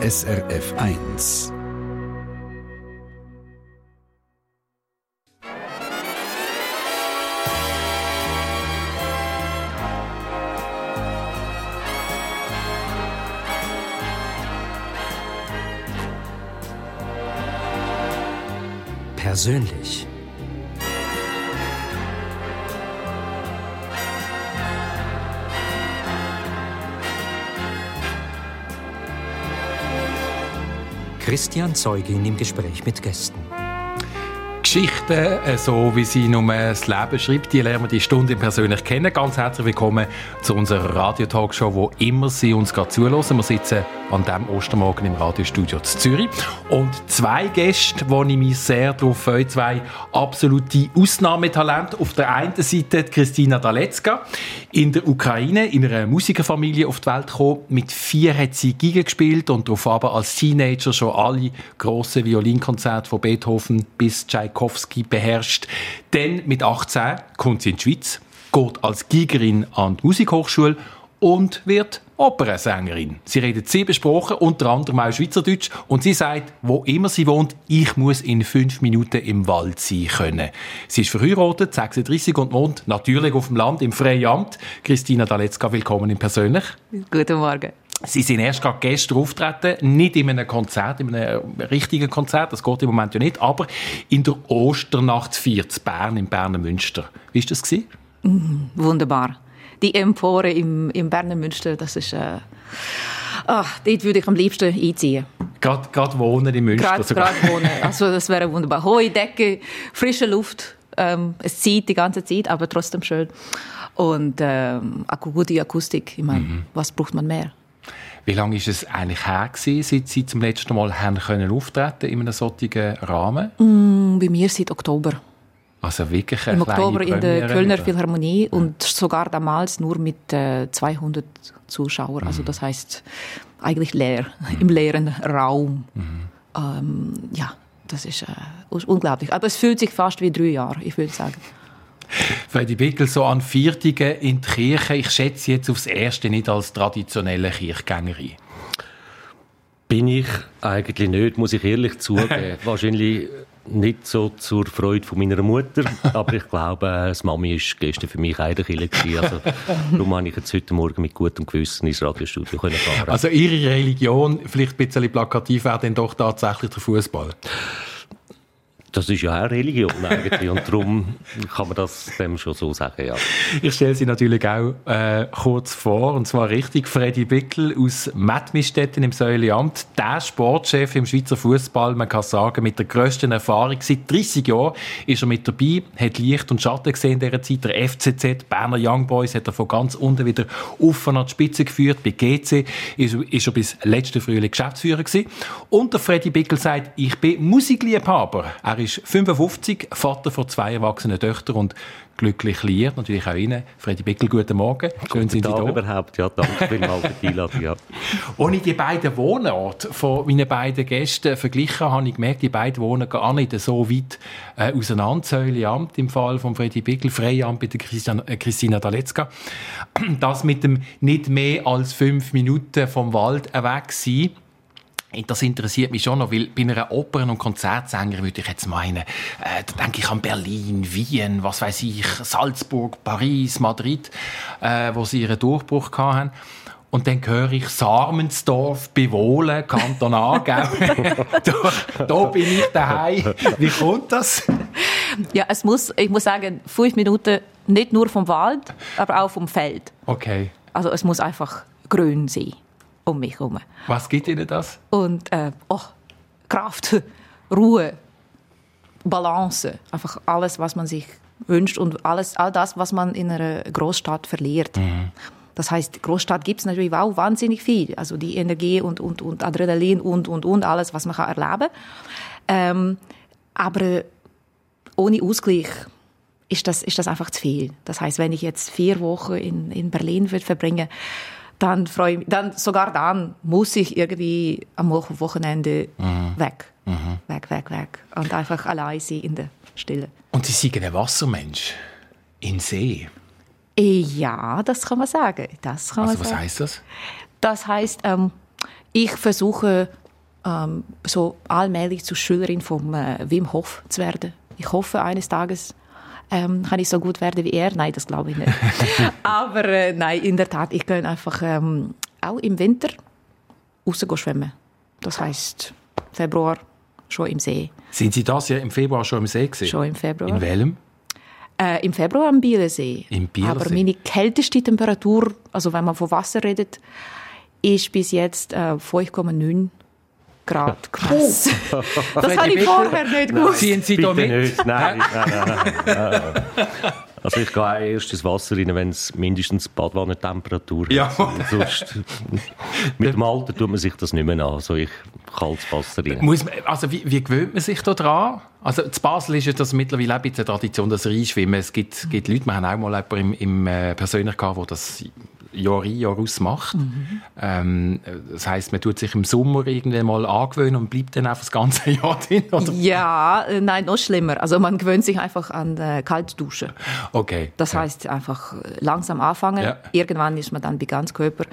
SRF 1. Persönlich. Christian Zeugin im Gespräch mit Gästen. Geschichten, äh, so wie sie nur das Leben schreibt, die lernen wir die Stunde persönlich kennen. Ganz herzlich willkommen zu unserer Radio-Talkshow, wo immer Sie uns gerade zulassen. Wir sitzen an diesem Ostermorgen im Radiostudio zu Zürich. Und zwei Gäste, wo ich mich sehr darauf freue, zwei absolute Ausnahmetalente. Auf der einen Seite Christina Dalecka, in der Ukraine, in einer Musikerfamilie auf die Welt gekommen. Mit vier hat sie Giga gespielt und darauf aber als Teenager schon alle grossen Violinkonzerte von Beethoven bis Tchaikovsky beherrscht. Dann mit 18 kommt sie in die Schweiz, geht als Gigerin an die Musikhochschule und wird Opernsängerin. Sie redet sieben Sprachen, unter anderem auch Schweizerdeutsch. Und sie sagt, wo immer sie wohnt, ich muss in fünf Minuten im Wald sein können. Sie ist verheiratet, 36 und wohnt natürlich auf dem Land im Freiamt. Christina Daletzka, willkommen in Persönlich. Guten Morgen. Sie sind erst gerade gestern auftreten, nicht in einem Konzert, in einem richtigen Konzert, das geht im Moment ja nicht, aber in der Osternachtsfeier zu Bern, im Berner Münster. Wie war das? Mm, wunderbar. Die Empore im, im Berner Münster, das ist... Äh Ach, dort würde ich am liebsten einziehen. Gerade, gerade wohnen in Münster? Gerade, gerade wohnen. Also das wäre wunderbar. Hohe Decke, frische Luft. Ähm, es zieht die ganze Zeit, aber trotzdem schön. Und ähm, gute Akustik. Ich meine, mhm. was braucht man mehr? Wie lange ist es eigentlich her, gewesen, seit Sie zum letzten Mal haben können auftreten in einem solchen Rahmen? Mm, bei mir seit Oktober. Also wirklich eine Im Oktober in der Kölner oder? Philharmonie ja. und sogar damals nur mit äh, 200 Zuschauern. Also mhm. Also das heißt eigentlich leer, mhm. im leeren Raum. Mhm. Ähm, ja, das ist äh, unglaublich. Aber es fühlt sich fast wie drei Jahre, ich würde sagen. Freddy Bickel, so an Viertigen in die Kirche, ich schätze jetzt aufs Erste nicht als traditionelle Kirchgängerin. Bin ich eigentlich nicht, muss ich ehrlich zugeben. Wahrscheinlich nicht so zur Freude von meiner Mutter, aber ich glaube, das Mami ist gestern für mich eigentlich Also, darum habe ich jetzt heute Morgen mit gutem Gewissen ins Radiostudio fahren. Also Ihre Religion, vielleicht ein bisschen plakativ, wäre dann doch tatsächlich der Fußball? Das ist ja auch Religion eigentlich und darum kann man das dem schon so sagen, ja. Ich stelle sie natürlich auch äh, kurz vor, und zwar richtig Freddy Bickel aus Mettmistetten im Säuleamt, der Sportchef im Schweizer Fußball, man kann sagen, mit der grössten Erfahrung. Seit 30 Jahren ist er mit dabei, hat Licht und Schatten gesehen in dieser Zeit. Der FCZ, Berner Young Boys, hat er von ganz unten wieder auf an die Spitze geführt. Bei GC ist, ist er bis letzten Frühling Geschäftsführer gewesen. Und der Freddy Bickel sagt, ich bin Musikliebhaber. Er er ist 55, Vater von zwei erwachsenen Töchtern und glücklich liiert. Natürlich auch Ihnen. Freddy Bickel, guten Morgen. Schön guten sind Tag Sie da. überhaupt. Ja, danke vielmals für die Einladung. Ja. Als ich die beiden Wohnorte von meinen beiden Gästen verglichen habe, ich gemerkt, die beiden wohnen gar nicht so weit äh, auseinander. Säuleamt im Fall von Freddy Bickel, Freiamt bei der Christian, äh, Christina Daletzka. Das mit dem nicht mehr als fünf Minuten vom Wald weg sein das interessiert mich schon noch, weil bei einer Opern- und Konzertsängerin würde ich jetzt meinen, äh, da denke ich an Berlin, Wien, was weiß ich, Salzburg, Paris, Madrid, äh, wo sie ihren Durchbruch hatten. Und dann höre ich Sarmensdorf, Bewohlen, Kanton Aargau. da, da bin ich daheim. Wie kommt das? Ja, es muss, ich muss sagen, fünf Minuten nicht nur vom Wald, aber auch vom Feld. Okay. Also es muss einfach grün sein um mich herum. Was gibt Ihnen das? Und äh, oh, Kraft, Ruhe, Balance, einfach alles, was man sich wünscht und alles, all das, was man in einer Großstadt verliert. Mhm. Das heißt, Großstadt gibt es natürlich auch wahnsinnig viel. Also die Energie und, und, und Adrenalin und, und, und alles, was man kann erleben ähm, Aber ohne Ausgleich ist das, ist das einfach zu viel. Das heißt, wenn ich jetzt vier Wochen in, in Berlin verbringe, dann freue ich mich, dann, sogar dann muss ich irgendwie am Wochenende mhm. weg. Mhm. Weg, weg, weg. Und einfach allein sein in der Stille. Und Sie sind ein Wassermensch? In See? Ja, das kann man sagen. Das kann also man was sagen. heißt das? Das heißt, ähm, Ich versuche ähm, so allmählich zur Schülerin von äh, Wim Hof zu werden. Ich hoffe, eines Tages ähm, kann ich so gut werden wie er. Nein, das glaube ich nicht. Aber äh, nein, in der Tat, ich kann einfach ähm, auch im Winter rausgehen schwimmen. Das heißt Februar schon im See. Sind Sie das Jahr im Februar schon im See gewesen? Schon im Februar. In welchem? Äh, Im Februar am Bielensee. Im Bielensee. Aber meine kälteste Temperatur, also wenn man von Wasser redet, ist bis jetzt äh, 5,9 Grad. Krass. das habe ich vorher nicht gewusst. Ziehen Sie da mit? nicht. Nein, nein, nein, nein. Also ich gehe auch erst ins Wasser rein, wenn es mindestens Badwannentemperatur hat. Ja. Sonst, mit dem Alter tut man sich das nicht mehr an. Also ich kaltes Wasser rein. Muss man, also wie, wie gewöhnt man sich da dran? Also in Basel ist ja das mittlerweile auch ein bisschen eine Tradition, das Reinschwimmen. Es gibt, es gibt Leute, wir haben auch mal jemanden im, im äh, persönlich gehabt, der das Jahr ein, Jahr aus macht. Ähm, das heisst, man tut sich im Sommer irgendwann mal angewöhnen und bleibt dann einfach das ganze Jahr drin, oder? Ja, äh, nein, noch schlimmer. Also man gewöhnt sich einfach an äh, Kaltduschen. Okay. Das heißt einfach äh, langsam anfangen. Ja. Irgendwann ist man dann bei Ganzkörper.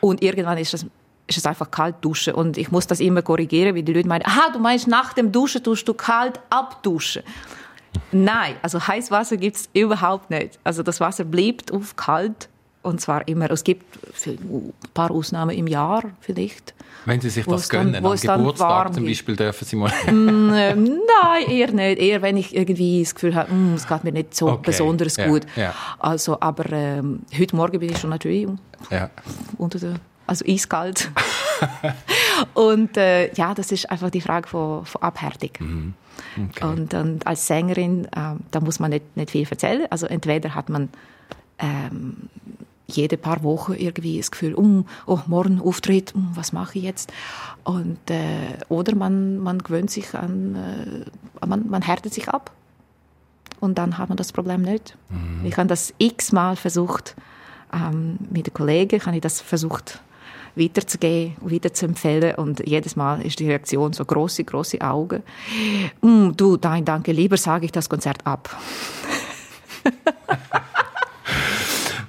Und irgendwann ist das ist es einfach kalt duschen. Und ich muss das immer korrigieren, weil die Leute meinen, aha, du meinst, nach dem Duschen tust du kalt abduschen. Nein, also Heißwasser gibt es überhaupt nicht. Also das Wasser bleibt auf kalt. Und zwar immer. Es gibt ein paar Ausnahmen im Jahr vielleicht. Wenn Sie sich das dann- gönnen, wo am dann Geburtstag warm zum. Beispiel, dürfen Sie mal... Ähm, nein, eher nicht. Eher, wenn ich irgendwie das Gefühl habe, «Mm, es geht mir nicht so Okay, besonders ja, gut. ja. Also, aber ähm, heute Morgen bin ich schon natürlich ja. unter der, also eiskalt. und äh, ja, das ist einfach die Frage von, von Abhärtung. Mhm. Okay. Und, und als Sängerin, ähm, da muss man nicht, nicht viel erzählen. Also entweder hat man ähm, jede paar Wochen irgendwie das Gefühl, um, oh, morgen Auftritt, um, was mache ich jetzt? Und, äh, oder man, man gewöhnt sich an, äh, man, man härtet sich ab. Und dann hat man das Problem nicht. Ich habe das x-mal versucht, ähm, mit den Kollegen habe ich das versucht weiterzugeben, weiter zu empfehlen und jedes Mal ist die Reaktion so große, große Augen. Mm, du, nein, danke, lieber sage ich das Konzert ab.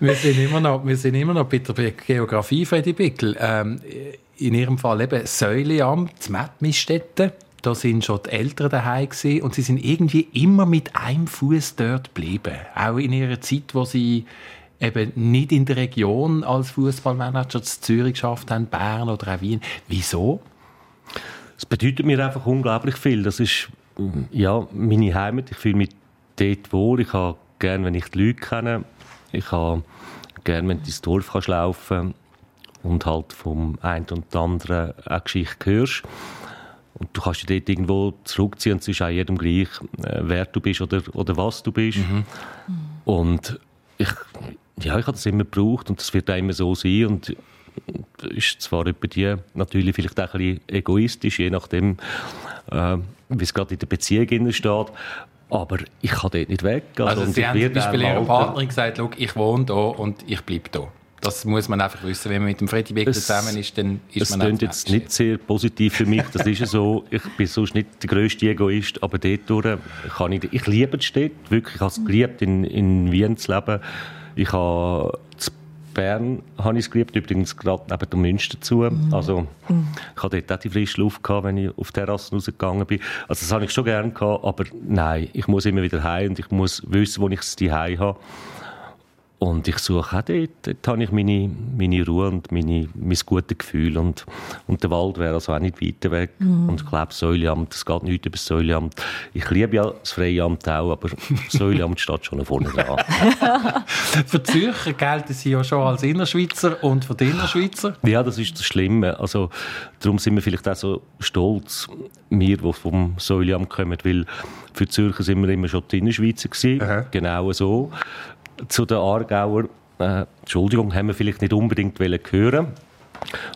Wir sind immer noch, wir sind immer noch bei der Geografie, Freddy Bickel. Ähm, in Ihrem Fall eben Säuleamt, Mettmisstätte. Da sind schon die Eltern daheim und sie sind irgendwie immer mit einem Fuß dort geblieben. Auch in ihrer Zeit, wo sie eben nicht in der Region als Fußballmanager zu Zürich geschafft haben, Bern oder auch Wien. Wieso? Es bedeutet mir einfach unglaublich viel. Das ist ja, meine Heimat. Ich fühle mich dort wohl. Ich habe gerne, wenn ich die Leute kenne. Ich habe gerne, wenn du ins Dorf kannst laufen und halt vom einen und anderen eine Geschichte hörst. Und du kannst dich dort irgendwo zurückziehen und es ist auch jedem gleich, äh, wer du bist oder, oder was du bist. Und ich, ja, ich habe das immer gebraucht und das wird auch immer so sein. Und ist zwar bei dir natürlich vielleicht auch ein bisschen egoistisch, je nachdem, äh, wie es gerade in der Beziehung steht. Aber ich kann dort nicht weg. Also, und Sie haben zum Beispiel Ihrer Partnerin gesagt, «Schau, ich wohne da und ich bleibe da. Das muss man einfach wissen. Wenn man mit dem Freddy Es- zusammen ist, dann ist man klingt einfach jetzt nicht sehr positiv für mich, das ist ja so. Ich bin sonst nicht der grösste Egoist, aber dort kann ich, ich liebe die Stadt, wirklich, ich habe es geliebt, in, in Wien zu leben. Ich habe Bern habe ich es geliebt, übrigens gerade neben der Münster zu. Also, ich hatte dort auch die frische Luft, gehabt, wenn ich auf die Terrassen rausgegangen bin. Also, das habe ich schon gerne gehabt, aber nein, ich muss immer wieder heim und ich muss wissen, wo ich es daheim habe. Und ich suche auch dort, dort habe ich meine, meine Ruhe und meine, mein gutes Gefühl. Und, und der Wald wäre also auch nicht weiter weg. Und ich glaube, das Säuleamt, es geht nicht über das Säuleamt. Ich liebe ja das Freiamt auch, aber das Säuleamt steht schon vorne dran. Für die Zürcher gelten Sie ja schon als Innerschweizer und für die Innerschweizer. Ja, das ist das Schlimme. Also, darum sind wir vielleicht auch so stolz, wir, die vom Säuleamt kommen, weil für die Zürcher sind wir immer schon die Innerschweizer gewesen. Aha. Genau so. Zu den Aargauer, äh, Entschuldigung, haben wir vielleicht nicht unbedingt hören.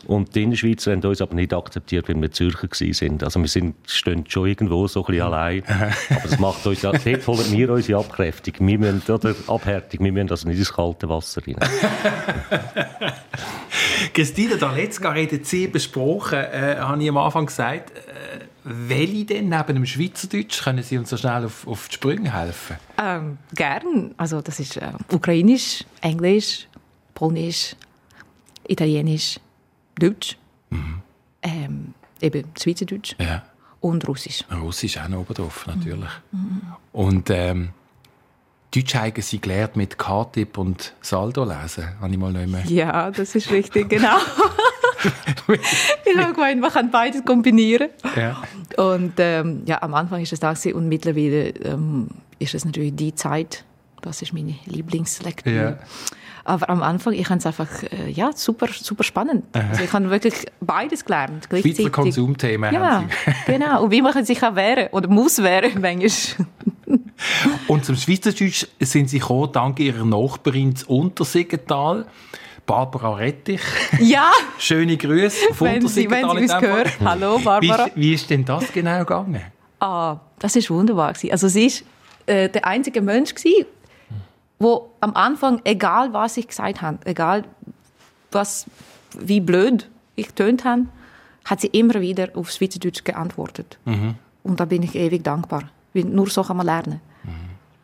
Und die Innerschweizer haben uns aber nicht akzeptiert, wenn wir Zürcher sind. Also wir sind, stehen schon irgendwo so ein bisschen allein. Aber das macht uns ja, dort holen wir unsere Abkräftigung. Wir müssen, oder Abhärtung, wir müssen also nicht ins kalte Wasser rein. Christina Daletzka hat jetzt sehr besprochen, äh, habe ich am Anfang gesagt. Welche denn neben dem Schweizerdeutsch können Sie uns so schnell auf, auf die Sprünge helfen? Ähm, gern. Also das ist äh, Ukrainisch, Englisch, Polnisch, Italienisch, Deutsch. eben Schweizerdeutsch Ja. und Russisch. Russisch auch noch oben drauf, natürlich. Und ähm, Deutsch haben sie gelernt mit K-Tipp und Saldo lesen, habe ich mal nicht mehr. Ja, das ist richtig, genau. ich habe gemeint, man kann beides kombinieren. Ja. Und ähm, ja, am Anfang ist es da gewesen, und mittlerweile ähm, ist es natürlich die Zeit, das ist meine Lieblingslektüre. Ja. Aber am Anfang, ich fand es einfach äh, ja, super, super spannend. Also ich habe wirklich beides gelernt. Schweizer. Konsumthemen Ja, genau. Und wie man sich auch wehren oder muss wehren, manchmal. Und zum Schweizerdeutsch sind sie gekommen, dank ihrer Nachbarin zu Untersiggental, Barbara Rettich. Ja, Schöne Grüße von wenn sie, wenn sie uns gehört. Hallo, Wie Barbara. ist, wie ist denn das genau gegangen? Ah, das ist wunderbar. Also sie ist äh, der einzige Mensch gewesen, wo am Anfang, egal was ich gesagt habe, egal was, wie blöd ich tönt habe, hat sie immer wieder auf Schweizerdeutsch geantwortet. Und da bin ich ewig dankbar. Nur so kann man lernen.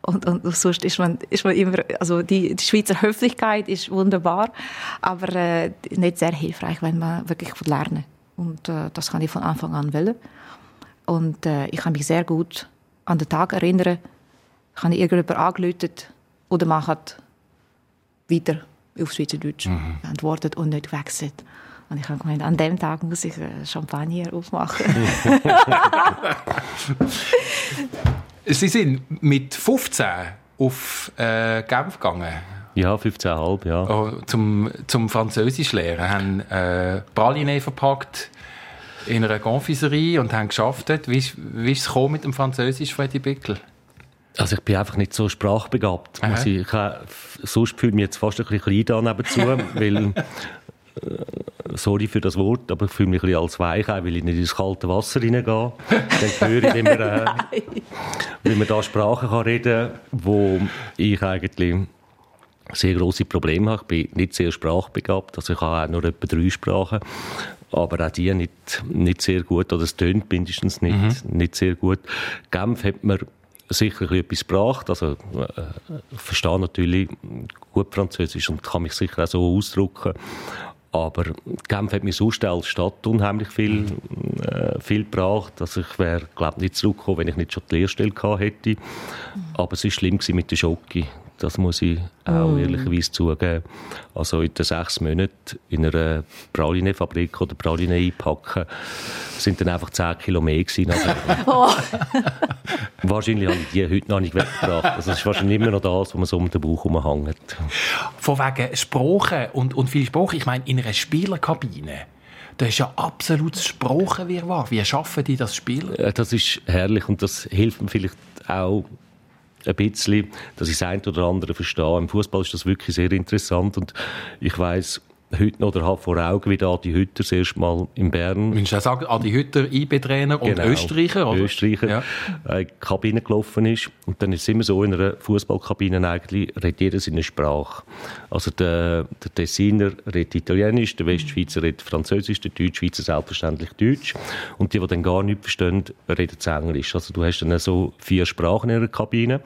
Und, und sonst ist man, ist man immer, also die, die Schweizer Höflichkeit ist wunderbar, aber äh, nicht sehr hilfreich, wenn man wirklich lernen Und äh, das kann ich von Anfang an wollen. Und äh, ich kann mich sehr gut an den Tag erinnern. Ich habe irgendjemand angelötet oder man hat weiter auf Schweizerdeutsch geantwortet und nicht gewechselt. Und ich habe gemeint, an dem Tag muss ich äh, Champagner aufmachen. Sie sind mit 15 auf äh, Genf gegangen, Ja, 15,5, ja. oh, zum, zum Französisch lernen, haben äh, Praline verpackt in einer Confiserie und haben geschafft. Wie ist, wie ist es mit dem Französisch, Freddy Bickel? Also ich bin einfach nicht so sprachbegabt. Aha. Muss ich, ich, sonst fühle ich mich jetzt fast ein bisschen klein da nebenzu, weil, sorry für das Wort, aber ich fühle mich ein bisschen als Weichei, weil ich nicht ins kalte Wasser reingehe. Dann höre ich, wie man, äh, wie man da Sprachen kann reden kann, wo ich eigentlich sehr große Probleme habe. Ich bin nicht sehr sprachbegabt, also ich habe auch nur etwa drei Sprachen, aber auch die nicht, nicht sehr gut, oder es tönt mindestens nicht, nicht sehr gut. Genf hat mir sicher etwas gebracht, also äh, ich verstehe natürlich gut Französisch und kann mich sicher auch so ausdrücken, aber Genf hat mir sonst als Stadt unheimlich viel, äh, viel gebracht. Also ich wäre, glaube nicht zurückgekommen, wenn ich nicht schon die Lehrstelle gehabt hätte. Aber es war schlimm mit der Schocke. Das muss ich auch ehrlicherweise zugeben. Also in den sechs Monaten in einer Praline-Fabrik oder Praline einpacken, sind dann einfach zehn Kilo mehr gewesen. Also, wahrscheinlich habe ich die heute noch nicht weggebracht. Also es ist wahrscheinlich immer noch das, was man so um den Bauch herumhängt. Von wegen Sprachen und, und viel Sprache. Ich meine, in einer Spielerkabine, da ist ja absolutes Sprachenwirrwarr. Wie schaffen die das Spiel? Äh, Das ist herrlich und das hilft mir vielleicht auch ein bisschen, dass ich das eine oder andere verstehe. Im Fußball ist das wirklich sehr interessant und ich weiß heute noch oder habe vor Augen, wie Adi Hütter das erste Mal in Bern Müsst du auch sagen, Adi Hütter, IB-Trainer und Genau. Österreicher? Oder? Österreicher Ja. äh, in die Kabine gelaufen ist. Und dann ist es immer so, in einer Fußballkabine eigentlich redet jeder seine Sprache. Also der, der Tessiner redet Italienisch, der Westschweizer redet Französisch, der Deutschschweizer selbstverständlich Deutsch. Und die, die dann gar nichts verstehen, reden Englisch. Also du hast dann so vier Sprachen in einer Kabine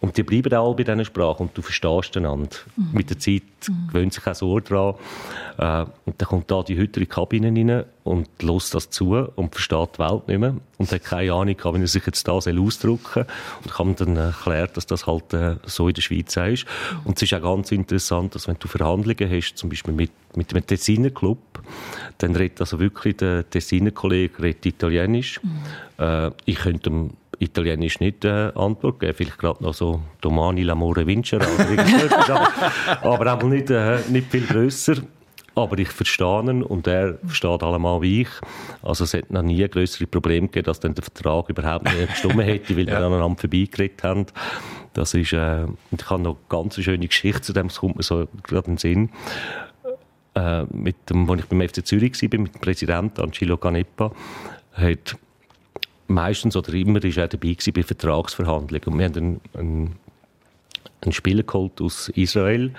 und die bleiben alle bei diesen Sprachen und du verstehst einander. Mit der Zeit gewöhnt sich auch so dran. Äh, und dann kommt da die die Kabine rein und lässt das zu und versteht die Welt nicht mehr und hat keine Ahnung, wie er sich jetzt da ausdrücken soll. Und ich habe ihm dann erklärt, dass das halt äh, so in der Schweiz ist. Und es ist auch ganz interessant, dass wenn du Verhandlungen hast, zum Beispiel mit, mit dem Tessiner Club, dann redet also wirklich der Tessiner Kollege redet Italienisch. Äh, ich könnte ihm Italienisch nicht äh, Antwort geben, vielleicht gerade noch so Domani l'amore vincere aber, aber auch nicht, äh, nicht viel grösser. Aber ich verstehe ihn und er versteht allemal wie ich. Also es hat noch nie größere Probleme gegeben, dass dann der Vertrag überhaupt nicht gestimmt hätte, weil wir aneinander vorbeigeredet haben. Das ist, äh, ich habe noch eine ganz schöne Geschichte zu dem, das kommt mir so gerade in den Sinn. Äh, mit dem, als ich beim FC Zürich war, mit dem Präsidenten Angelo Canepa, hat meistens oder immer ist er dabei gewesen bei Vertragsverhandlungen. Und wir haben einen, einen, einen Spieler geholt aus Israel,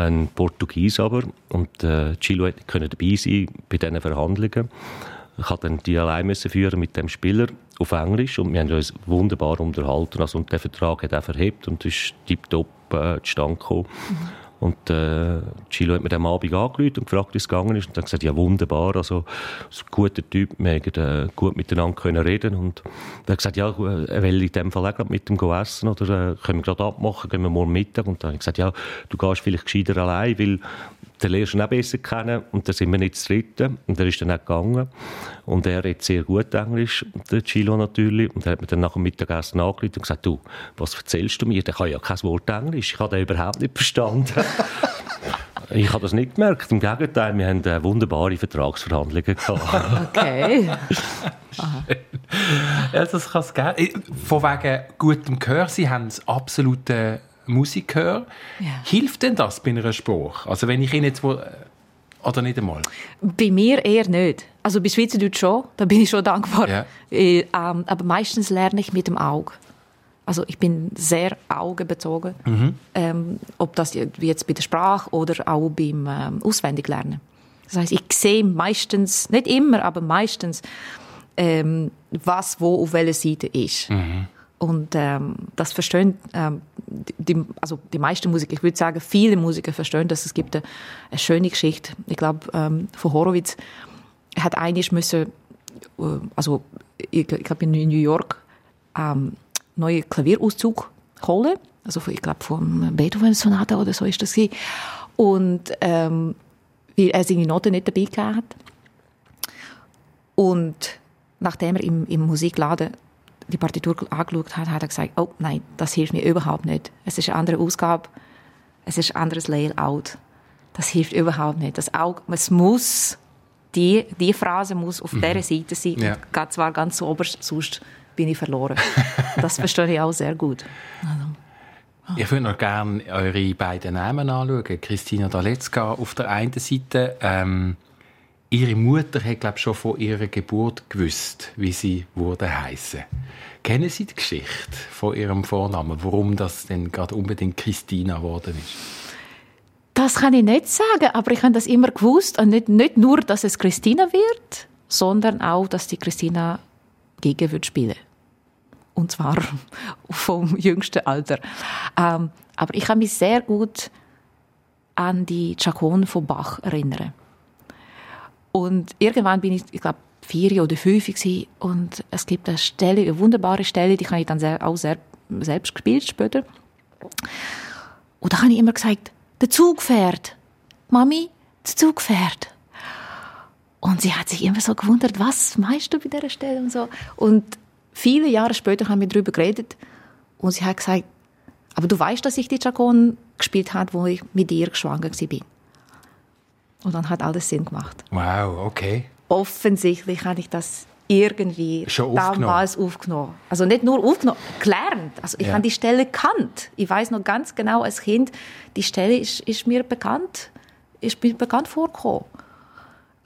ein Portugies aber, und äh, Chilo können dabei sein bei diesen Verhandlungen. Ich musste dann die allein müssen führen mit dem Spieler auf Englisch und wir haben uns wunderbar unterhalten. Also, und der Vertrag hat auch verhebt und ist tiptop äh, zustande gekommen. Und äh, Chilo hat mir am Abend angerufen und gefragt, wie es gegangen ist. Und dann gesagt, ja wunderbar, also ein guter Typ, wir haben äh, gut miteinander können reden und er hat gesagt, ja, er will in dem Fall auch mit ihm essen oder äh, können wir gerade abmachen, gehen wir morgen Mittag. Und dann habe ich gesagt, ja, du gehst vielleicht gescheiter allein, weil dann lernst du auch besser kennen und dann sind wir nicht zu dritten und er ist dann auch gegangen und er redet sehr gut Englisch, der Chilo natürlich und er hat mir dann nach dem Mittagessen angerufen und gesagt, du, was erzählst du mir? Der kann ja kein Wort Englisch, ich habe den überhaupt nicht verstanden. Ich habe das nicht gemerkt. Im Gegenteil, wir haben äh, wunderbare Vertragsverhandlungen gehabt. Okay. ja, das kann es. Äh, von wegen gutem Gehör, Sie haben das absolute Musik höre, ja. hilft denn das bei einer Sprache? Also wenn ich Ihnen jetzt wo, oder nicht einmal? Bei mir eher nicht. Also bei Schweizerdeutsch schon, da bin ich schon dankbar. Ja. Äh, ähm, aber meistens lerne ich mit dem Auge. Also ich bin sehr augenbezogen, mhm. ähm, ob das jetzt bei der Sprache oder auch beim ähm, Auswendiglernen. Das heißt, ich sehe meistens, nicht immer, aber meistens, ähm, was wo auf welcher Seite ist. Mhm. Und ähm, das verstehen ähm, die, also die meisten Musiker, ich würde sagen, viele Musiker verstehen, dass es gibt eine, eine schöne Geschichte. Ich glaube, ähm, von Horowitz hat eigentlich müssen, äh, also ich, ich glaube in New York, ähm, neue Klavierauszug holen. Also ich glaube von Beethoven-Sonate oder so ist das gewesen. Und ähm, weil er seine Noten nicht dabei gehabt hat. Und nachdem er im, im Musikladen die Partitur angeschaut hat, hat er gesagt, oh nein, das hilft mir überhaupt nicht. Es ist eine andere Ausgabe, es ist ein anderes Layout. Das hilft überhaupt nicht. Das Auge, es muss, die, die Phrase muss auf mhm. dieser Seite sein. Ja. Und zwar ganz so oberst, sonst bin ich verloren. das verstehe ich auch sehr gut. Also. Ich würde noch gerne eure beiden Namen anschauen. Christina Daletzka auf der einen Seite, ähm, Ihre Mutter hat, glaube schon von ihrer Geburt gewusst, wie sie wurde heißen. Kennen Sie die Geschichte von Ihrem Vornamen, warum das denn gerade unbedingt Christina geworden ist? Das kann ich nicht sagen, aber ich habe das immer gewusst. Und nicht, nicht nur, dass es Christina wird, sondern auch, dass die Christina gegen wird spielen. Und zwar vom jüngsten Alter. Ähm, aber ich kann mich sehr gut an die Chaconne von Bach erinnern. Und irgendwann bin ich, ich glaube, vier oder fünf gewesen, und es gibt eine Stelle, eine wunderbare Stelle, die habe ich dann auch selbst gespielt später. Und da habe ich immer gesagt, der Zug fährt. Mami, der Zug fährt. Und sie hat sich immer so gewundert, was meinst du bei dieser Stelle und so. Und viele Jahre später haben wir darüber geredet und sie hat gesagt, aber du weißt, dass ich die Chaconne gespielt habe, wo ich mit dir geschwanger war. Und dann hat alles Sinn gemacht. Wow, okay. Offensichtlich habe ich das irgendwie Schon damals aufgenommen. Also nicht nur aufgenommen, gelernt. Also ich ja. habe die Stelle gekannt. Ich weiß noch ganz genau als Kind, die Stelle ist, ist mir bekannt, ist mir bekannt vorgekommen.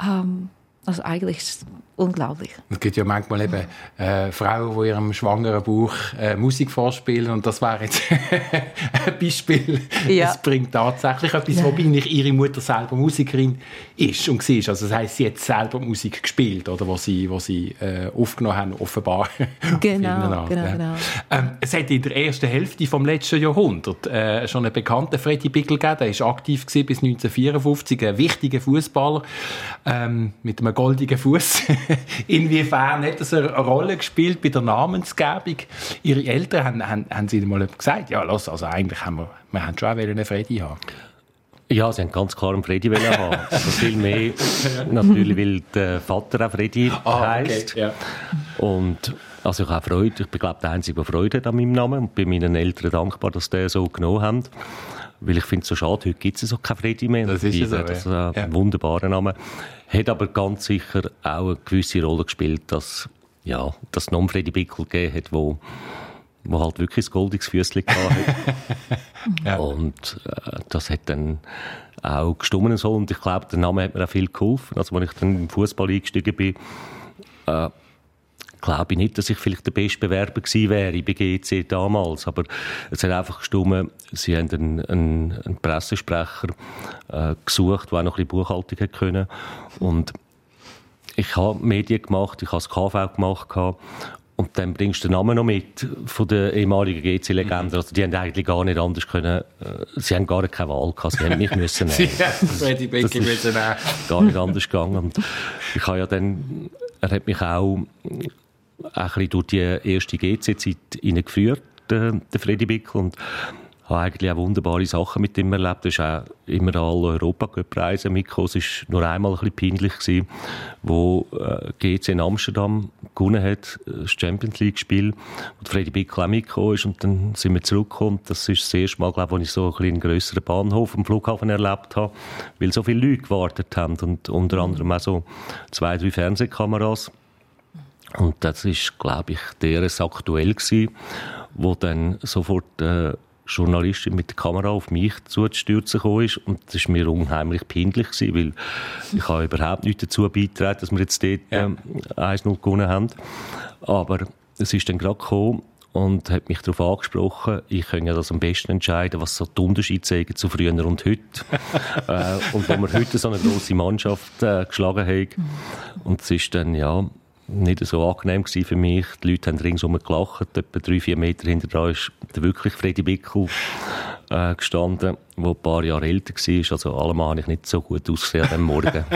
Ähm, also eigentlich ist es unglaublich. Es gibt ja manchmal eben äh, Frauen, die ihrem schwangeren Bauch äh, Musik vorspielen und das wäre jetzt ein Beispiel. Ja. Es bringt tatsächlich etwas, ja. wobei nicht ihre Mutter selber Musikerin ist und war. Also das heisst, sie hat selber Musik gespielt, oder, was sie, was sie äh, aufgenommen haben, offenbar. Genau, genau, genau. Ähm, es hat in der ersten Hälfte des letzten Jahrhunderts äh, schon einen bekannten Freddy Bickel gegeben, der war aktiv bis 1954, ein wichtiger Fußballer ähm, mit einem goldigen Fuß. Inwiefern hat das eine Rolle gespielt bei der Namensgebung? Ihre Eltern haben, haben, haben Sie mal gesagt, ja, los, also eigentlich haben wir, wir haben schon auch einen Freddy haben. Ja, sie haben ganz klar einen Freddy haben. Also viel mehr natürlich, weil der Vater auch Freddy ah, heisst. Okay, ja. Und also ich habe Freude, ich bin glaube der Einzige, der Freude hat an meinem Namen und bin meinen Eltern dankbar, dass sie den so genommen haben. Weil ich finde es so schade, heute gibt es so kein Freddy mehr. Das ist so, Das ist ein ja. wunderbarer Name. Hat aber ganz sicher auch eine gewisse Rolle gespielt, dass ja, dass es noch einen Freddy Bickel gegeben hat, wo, wo halt wirklich ein goldiges Füßchen hatte. ja. Und äh, das hat dann auch gestummen so. Und ich glaube, der Name hat mir auch viel geholfen. Also, als ich dann im Fußball eingestiegen bin, äh, glaube ich nicht, dass ich vielleicht der beste Bewerber gewesen wäre bei GC damals. Aber es hat einfach gestimmt, sie haben einen, einen, einen Pressesprecher äh, gesucht, der auch noch ein bisschen Buchhaltung hätte können. Und ich habe Medien gemacht, ich habe das KV gemacht und dann bringst du den Namen noch mit von der ehemaligen GC-Legende. Also die haben eigentlich gar nicht anders können. Äh, sie haben gar keine Wahl gehabt. Sie haben mich müssen nehmen. Sie haben Freddy Becky müssen nehmen. Gar nicht anders gegangen. Und ich habe ja dann, er hat mich auch ein bisschen durch die erste GC-Zeit hineingeführt, der, der Freddy Bickel. Und habe eigentlich auch wunderbare Sachen mit ihm erlebt. Er ist auch immer alle Europacup-Reisen mitgekommen. Es war nur einmal ein bisschen peinlich, gewesen, wo äh, GC in Amsterdam gewonnen hat, äh, das Champions League-Spiel, wo Freddy Bickel auch mitgekommen ist. Und dann sind wir zurückgekommen. Das ist das erste Mal, glaube ich, wo ich so ein einen grösseren Bahnhof am Flughafen erlebt habe, weil so viele Leute gewartet haben und unter anderem auch so zwei, drei Fernsehkameras. Und das ist, glaube ich, der aktuell gewesen, wo dann sofort äh, Journalistin mit der Kamera auf mich zuzustürzen gekommen ist. Und das war mir unheimlich peinlich, gewesen, weil ich habe überhaupt nichts dazu beigetragen, dass wir jetzt dort ähm, 1-0 gewonnen haben. Aber es ist dann gerade gekommen und hat mich darauf angesprochen, ich kann ja das am besten entscheiden, was so die Unterschiede zeigen zu früher und heute. äh, und wo wir heute so eine grosse Mannschaft äh, geschlagen haben. Und es ist dann, ja, nicht so angenehm für mich. Die Leute haben ringsum gelacht. Etwa drei, vier Meter hinter dran ist der wirklich Freddy Bickel äh, gestanden, der ein paar Jahre älter war. Also allemal habe ich nicht so gut ausgesehen am Morgen.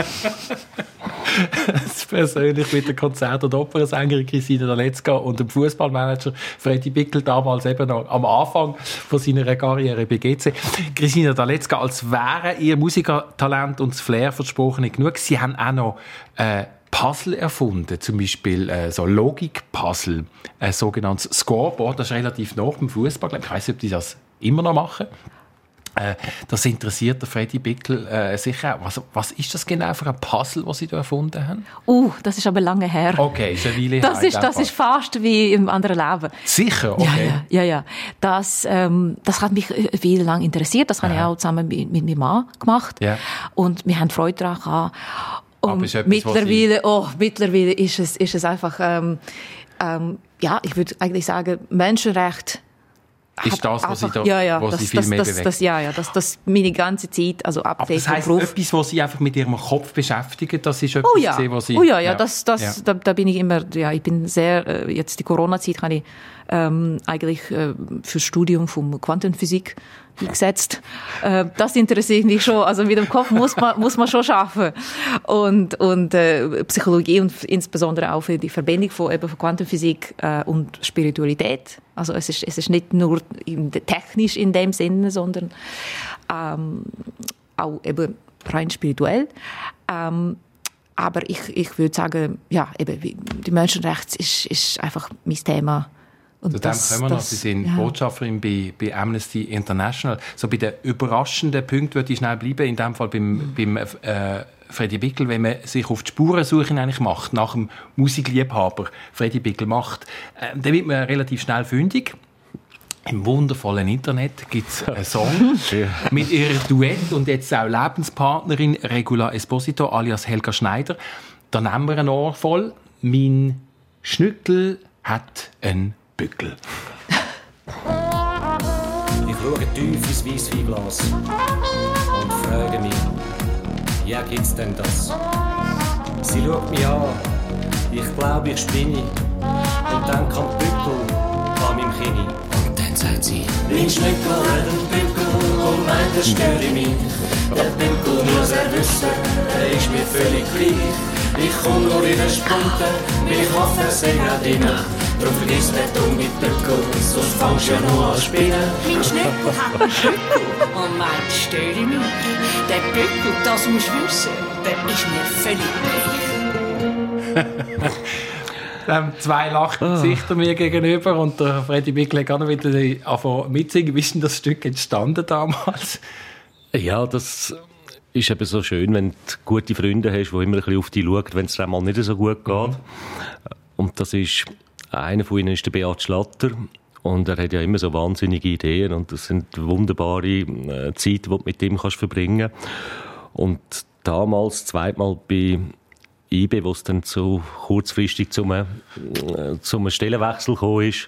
das persönlich mit der Konzert- und Opernsängerin Christina Daletzka und dem Fußballmanager Freddy Bickel damals eben noch am Anfang von seiner Karriere bei GC. Christina Daletzka, als wäre ihr Musikertalent und das Flair versprochen nicht genug. Sie haben auch noch äh, Puzzle erfunden, zum Beispiel äh, so Logik-Puzzle, ein sogenanntes Scoreboard, das ist relativ nah beim Fußball. Ich weiß nicht, ob die das immer noch machen. Äh, das interessiert der Freddy Bickel äh, sicher. Was, was ist das genau für ein Puzzle, das Sie da erfunden haben? Uh, das ist aber lange her. Okay, ist eine Das ist, das ist fast wie im anderen Leben. Sicher, okay. Ja, ja, ja. ja. Das, ähm, das hat mich viel lang interessiert. Das habe ich auch zusammen mit, mit meinem Mann gemacht. Ja. Und wir haben Freude daran gehabt. Und ist etwas, mittlerweile, oh, mittlerweile ist es, ist es einfach, ähm, ähm, ja, ich würde eigentlich sagen, Menschenrecht ist das, was einfach, Sie da, ja, ja, wo das, Sie viel das, mehr das, bewegt? das, ja, ja, das, das meine ganze Zeit, also Aber Abdeckung, das heisst, Beruf. etwas, was Sie einfach mit Ihrem Kopf beschäftigen, das ist etwas, Oh ja, was Sie... oh ja, ja, das, das, Ja. Da, da bin ich immer, ja, ich bin sehr, äh, jetzt die Corona-Zeit habe ich ähm, eigentlich äh, für Studium von Quantenphysik gesetzt. Äh, das interessiert mich schon. Also mit dem Kopf muss man, muss man schon schaffen. Und, und äh, Psychologie und insbesondere auch für die Verbindung von, eben von Quantenphysik äh, und Spiritualität. Also es ist, es ist nicht nur technisch in dem Sinne, sondern ähm, auch eben rein spirituell. Ähm, aber ich, ich würde sagen, ja, eben, die Menschenrechte ist, ist einfach mein Thema. Und Zu dem kommen wir noch. Sie sind ja. Botschafterin bei, bei Amnesty International. So bei den überraschenden Punkten würde ich schnell bleiben, in dem Fall beim, beim äh, Freddy Bickel, wenn man sich auf die Spurensuche eigentlich macht, nach dem Musikliebhaber Freddy Bickel macht, äh, dann wird man relativ schnell fündig. Im wundervollen Internet gibt es einen Song mit ihrer Duett und jetzt auch Lebenspartnerin Regula Esposito alias Helga Schneider. Da nehmen wir ein Ohr voll. Mein Schnückel hat einen Bückel. Ich schaue tief ins Weissweinglas und frage mich, ja, gibt's denn das? Sie schaut mich an, ich glaube, ich spinne. Und dann kommt Bückel an meinem Kinn. Und dann sagt sie, mein Schnückel hat einen Bückel und meint, er störe mich. Der Bückel muss er wissen, er ist mir völlig gleich. Ich komm nur in den Spunten, ich hoffe, er sei gerade immer. Drum vergiss nicht um mit Bückel, sonst fangst du ja nur an spielen. Mein Schnüppel hat einen Bückel und meint, störe mich. Der Bückel, das musst du wissen, der ist mir völlig gleich. Ähm, zwei Lachgesichter mir gegenüber und der Freddy Bickel hat wieder angefangen mitzusingen. Wie ist denn das Stück entstanden damals? Ja, das ist eben so schön, wenn du gute Freunde hast, die immer ein bisschen auf dich schauen, wenn es dir mal nicht so gut geht. Und das ist, einer von ihnen ist der Beat Schlatter. Und er hat ja immer so wahnsinnige Ideen und das sind wunderbare äh, Zeiten, die du mit ihm kannst verbringen Und damals, zweimal bei IB, wo es dann so kurzfristig zum, äh, zum Stellenwechsel gekommen ist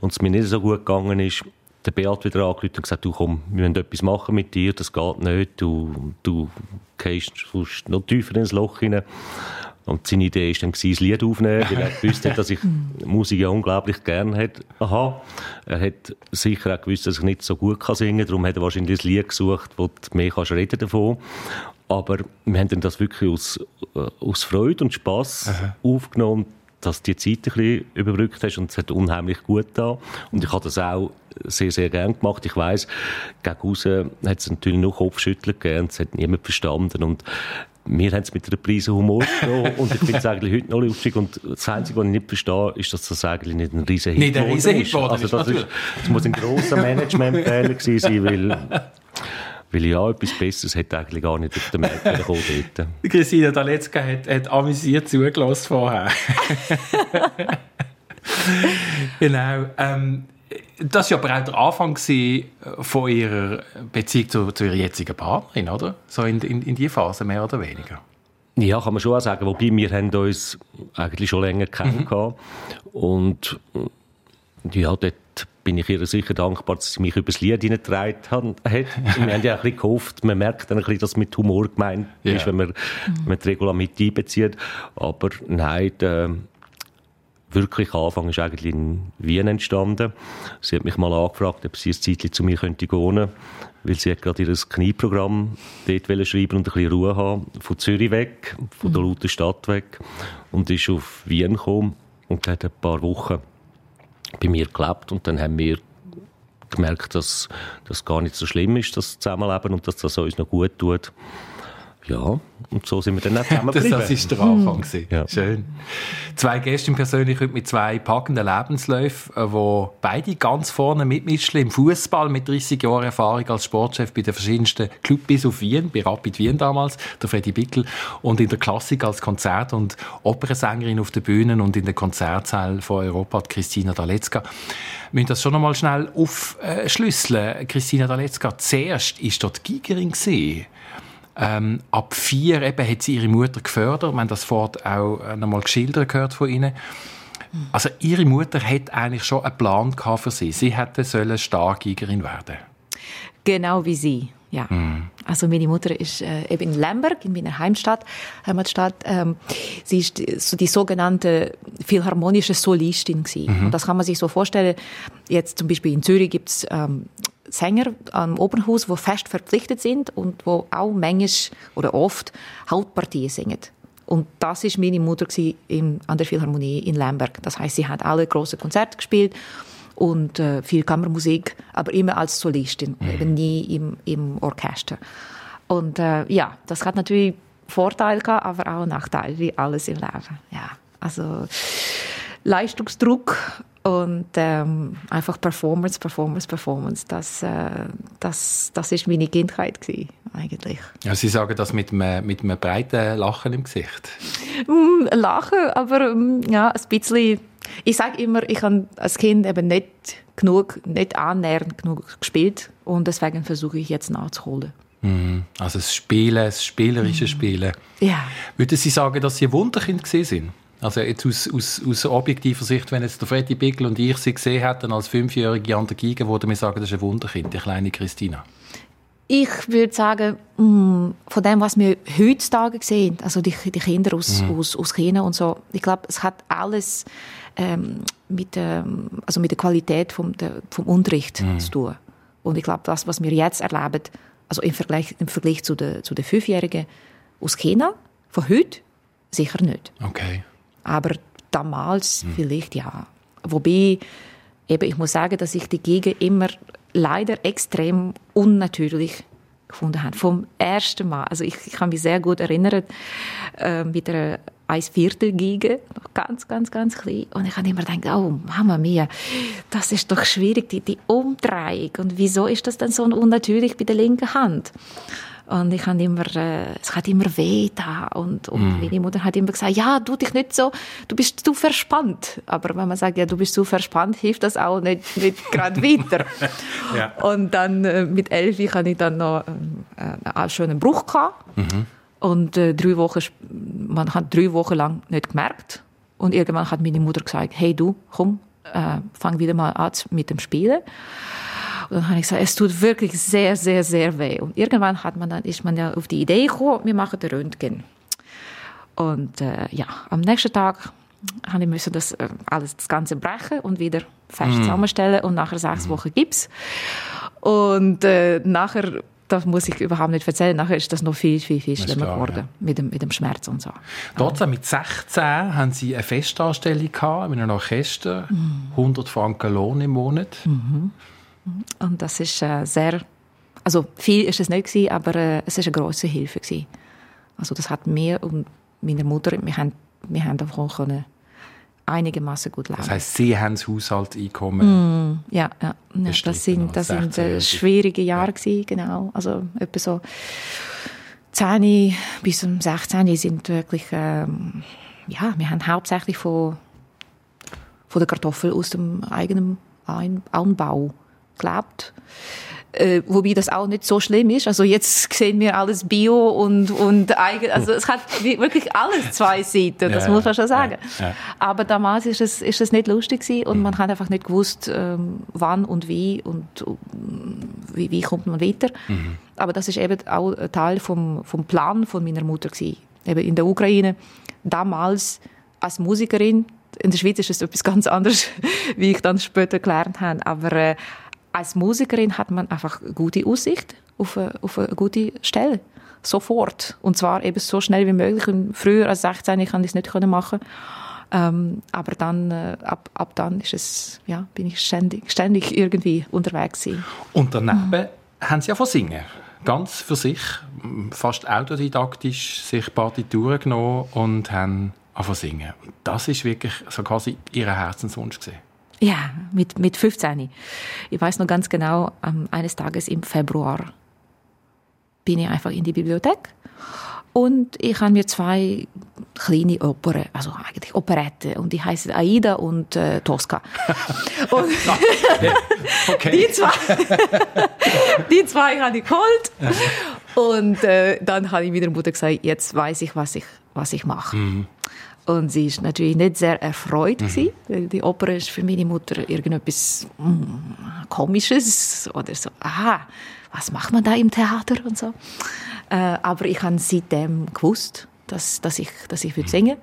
und es mir nicht so gut gegangen ist, der Beat wieder angerufen und gesagt, du komm, wir müssen etwas machen mit dir, das geht nicht, du, du gehst noch tiefer ins Loch hinein. Und seine Idee war dann, das Lied aufzunehmen, weil er gewusst hat, dass ich Musik ja unglaublich gerne hat. Aha. Er hat sicher auch gewusst, dass ich nicht so gut kann singen kann. Darum hat er wahrscheinlich ein Lied gesucht, wo du mehr kannst reden davon. Aber wir haben dann das wirklich aus, äh, aus Freude und Spass aufgenommen dass die Zeit ein bisschen überbrückt hast und es hat unheimlich gut da und ich habe das auch sehr, sehr gern gemacht. Ich weiss, gegen hat es natürlich noch Kopfschütteln gegeben, es hat niemand verstanden und wir haben es mit einer Prise Humor genommen und ich finde es eigentlich heute noch lustig und das Einzige, was ich nicht verstehe, ist, dass das eigentlich nicht ein riesen Hit Nicht ein riesen Hit ist. Also das, ist, das muss ein grosser Managementfehler gewesen sein, weil, weil ja, etwas Besseres hätte eigentlich gar nicht auf den Markt kommen dort. Christina Daletzka hat, hat amüsiert zugelassen vorher. genau. Ähm, das war aber auch der Anfang gewesen von ihrer Beziehung zu, zu ihrer jetzigen Partnerin, oder? So in, in, in die Phase, mehr oder weniger. Ja, kann man schon auch sagen. Wobei wir haben uns eigentlich schon länger kennengelernt. Und ja, dort bin ich ihr sicher dankbar, dass sie mich übers Lied hineingetragen hat. Wir haben ja auch ein bisschen gehofft, man merkt dann ein bisschen, dass es mit Humor gemeint Ja. ist, wenn man, wenn man die Regula mit einbezieht. Aber nein, der wirkliche Anfang ist eigentlich in Wien entstanden. Sie hat mich mal angefragt, ob sie ein Zeitchen zu mir könnte gehen weil sie hat gerade ihr Knieprogramm dort schreiben und ein bisschen Ruhe haben. Von Zürich weg, von der lauten Stadt weg. Und ist auf Wien gekommen und hat ein paar Wochen bei mir gelebt. Und dann haben wir gemerkt, dass das gar nicht so schlimm ist, das Zusammenleben und dass das uns noch gut tut. Ja, und so sind wir dann auch Das, zusammengeblieben. das ist der Anfang. gewesen. Ja. Schön. Zwei Gäste persönlich heute mit zwei packenden Lebensläufen, äh, wo beide ganz vorne mitmischen im Fußball mit 30 Jahren Erfahrung als Sportchef bei den verschiedensten Clubs bis auf Wien, bei Rapid Wien damals, der Freddy Bickel, und in der Klassik als Konzert- und Opernsängerin auf den Bühnen und in der Konzertsaal von Europa, die Christina Daletzka. Wir müssen das schon noch mal schnell aufschlüsseln. Christina Daletzka, zuerst war dort die Gigerin. gewesen. Ähm, ab vier eben hat sie ihre Mutter gefördert. Wir haben das vorhin auch äh, noch mal geschildert gehört von ihnen. Also ihre Mutter hat eigentlich schon einen Plan für sie. Sie hätte sollen Stargeigerin werden. Genau wie sie. Ja. Also meine Mutter ist äh, eben in Lemberg, in meiner Heimstadt, Heimatstadt. Ähm, sie ist die- so die sogenannte philharmonische Solistin gewesen. Und das kann man sich so vorstellen. Jetzt zum Beispiel in Zürich gibt's ähm, Sänger am Opernhaus, die fest verpflichtet sind und wo auch manchmal oder oft Hauptpartien singen. Und das ist meine Mutter in, an der Philharmonie in Lemberg. Das heißt, sie hat alle große Konzerte gespielt und äh, viel Kammermusik, aber immer als Solistin, eben nie im, im Orchester. Und äh, ja, das hat natürlich Vorteile gehabt, aber auch Nachteile, wie alles im Leben. Ja, also Leistungsdruck und ähm, einfach Performance, Performance, Performance. Das, äh, das, das ist meine Kindheit gewesen, eigentlich. Ja, sie sagen das mit einem, mit einem breiten Lachen im Gesicht. Mm, Lachen, aber mm, ja, ein bisschen. Ich sage immer, ich habe als Kind eben nicht genug, nicht annähernd genug gespielt und deswegen versuche ich jetzt nachzuholen. Also das Spielen, das spielerische Spielen. Ja. Würden Sie sagen, dass Sie Wunderkind gewesen sind? Also jetzt aus, aus, aus objektiver Sicht, wenn jetzt der Freddy Bickel und ich sie gesehen hätten als Fünfjährige an der Giga, würden wir sagen, das ist ein Wunderkind, die kleine Christina. Ich würde sagen, mm, von dem, was wir heutzutage sehen, also die, die Kinder aus, aus, aus China und so, ich glaube, es hat alles ähm, mit, ähm, also mit der Qualität vom, der, vom Unterricht zu tun. Und ich glaube, das, was wir jetzt erleben, also im Vergleich, im Vergleich zu den, zu den Fünfjährigen aus China, von heute, sicher nicht. Okay. Aber damals vielleicht ja. Wobei, eben, ich muss sagen, dass ich die Gegend immer leider extrem unnatürlich gefunden habe. Vom ersten Mal. Also ich, ich kann mich sehr gut erinnern, äh, mit einer 1 Viertel Gige, noch ganz, ganz, ganz klein. Und ich habe immer gedacht, oh, Mama mia, das ist doch schwierig, die, die Umdrehung. Und wieso ist das denn so unnatürlich bei der linken Hand? Und ich habe immer, äh, es hat immer weh da. Und, und meine Mutter hat immer gesagt, ja, du dich nicht so, du bist zu verspannt. Aber wenn man sagt, ja, du bist zu verspannt, hilft das auch nicht, nicht gerade weiter. Ja. Und dann äh, mit elf hatte ich dann noch äh, einen schönen Bruch gehabt. Und äh, drei Wochen, man hat drei Wochen lang nicht gemerkt. Und irgendwann hat meine Mutter gesagt, hey du, komm, äh, fang wieder mal an mit dem Spielen. Und dann habe ich gesagt, es tut wirklich sehr, sehr, sehr weh. Und irgendwann hat man dann, ist man ja auf die Idee gekommen, wir machen den Röntgen. Und äh, ja, am nächsten Tag habe ich müssen das äh, alles das Ganze brechen und wieder fest zusammenstellen und nachher sechs Wochen Gips. Und äh, nachher, das muss ich überhaupt nicht erzählen, nachher ist das noch viel, viel, viel schlimmer geworden ja. mit, dem, mit dem Schmerz und so. Trotzdem, mit 16 haben Sie eine Festanstellung gehabt, mit einem Orchester, 100 Franken Lohn im Monat. Und das ist äh, sehr, also viel ist es nicht gewesen, aber äh, es ist eine große Hilfe gewesen. Also das hat mir und meiner Mutter, wir haben, wir haben davon können einigermaßen gut leben. Das heisst, Sie haben das Haushaltseinkommen. ja, ja, ja Bestritten das sind, das sind äh, 16-Jährige. schwierige Jahre gewesen, genau. Also etwa so 10 bis zum 16 sind wirklich, ähm, ja, wir haben hauptsächlich von, von der Kartoffel aus dem eigenen Anbau gelebt. Äh, wobei das auch nicht so schlimm ist. Also jetzt sehen wir alles Bio und, und eigen, also es hat wirklich alles zwei Seiten, das Ja, muss man schon sagen. ja, ja. Aber damals ist es, ist es nicht lustig gewesen und man hat einfach nicht gewusst, ähm, wann und wie und wie, wie kommt man weiter. Aber das ist eben auch ein Teil vom, vom Plan von meiner Mutter gewesen. Eben in der Ukraine damals als Musikerin. In der Schweiz ist es etwas ganz anderes, wie ich dann später gelernt habe. Aber äh, als Musikerin hat man einfach gute Aussicht auf eine, auf eine gute Stelle. Sofort. Und zwar eben so schnell wie möglich. Und früher als 16 ich kann es nicht machen. Ähm, aber dann, äh, ab, ab dann ist es, ja, bin ich ständig, ständig irgendwie unterwegs gewesen. Und daneben haben Sie ja von Singen. Ganz für sich, fast autodidaktisch, sich Partituren genommen und haben angefangen singen. Und das ist wirklich so quasi Ihr Herzenswunsch gewesen. Ja, mit, mit 15. Ich weiß noch ganz genau, ähm, eines Tages im Februar bin ich einfach in die Bibliothek und ich habe mir zwei kleine Opern, also eigentlich Operette, und die heißen Aida und äh, Tosca. und Okay. die zwei, die zwei habe ich geholt. Und äh, dann habe ich meiner Mutter gesagt, jetzt weiß ich, was ich, was ich mache. Und sie ist natürlich nicht sehr erfreut gewesen, weil die Oper ist für meine Mutter irgendetwas mm, Komisches oder so. Aha, was macht man da im Theater und so. Äh, aber ich habe seitdem gewusst, dass, dass ich, dass ich würde singen.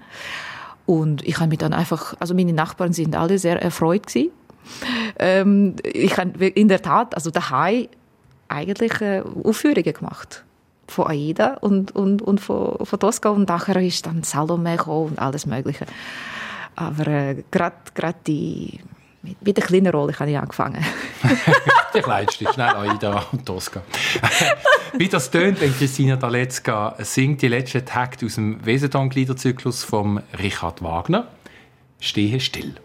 Und ich habe mich dann einfach, also meine Nachbarn sind alle sehr erfreut gewesen. Ähm, ich habe in der Tat, also daheim eigentlich äh, Aufführungen gemacht. Von Aida und, und, und von, von Tosca. Und nachher ist dann Salome und alles Mögliche. Aber äh, gerade die, mit, der kleinen Rolle habe ich angefangen. Die kleinste, schnell Aida und Tosca. Wie das tönt, wenn Christina Daletzka singt die letzte Takt aus dem Wesenton-Gliederzyklus von Richard Wagner. Stehe still.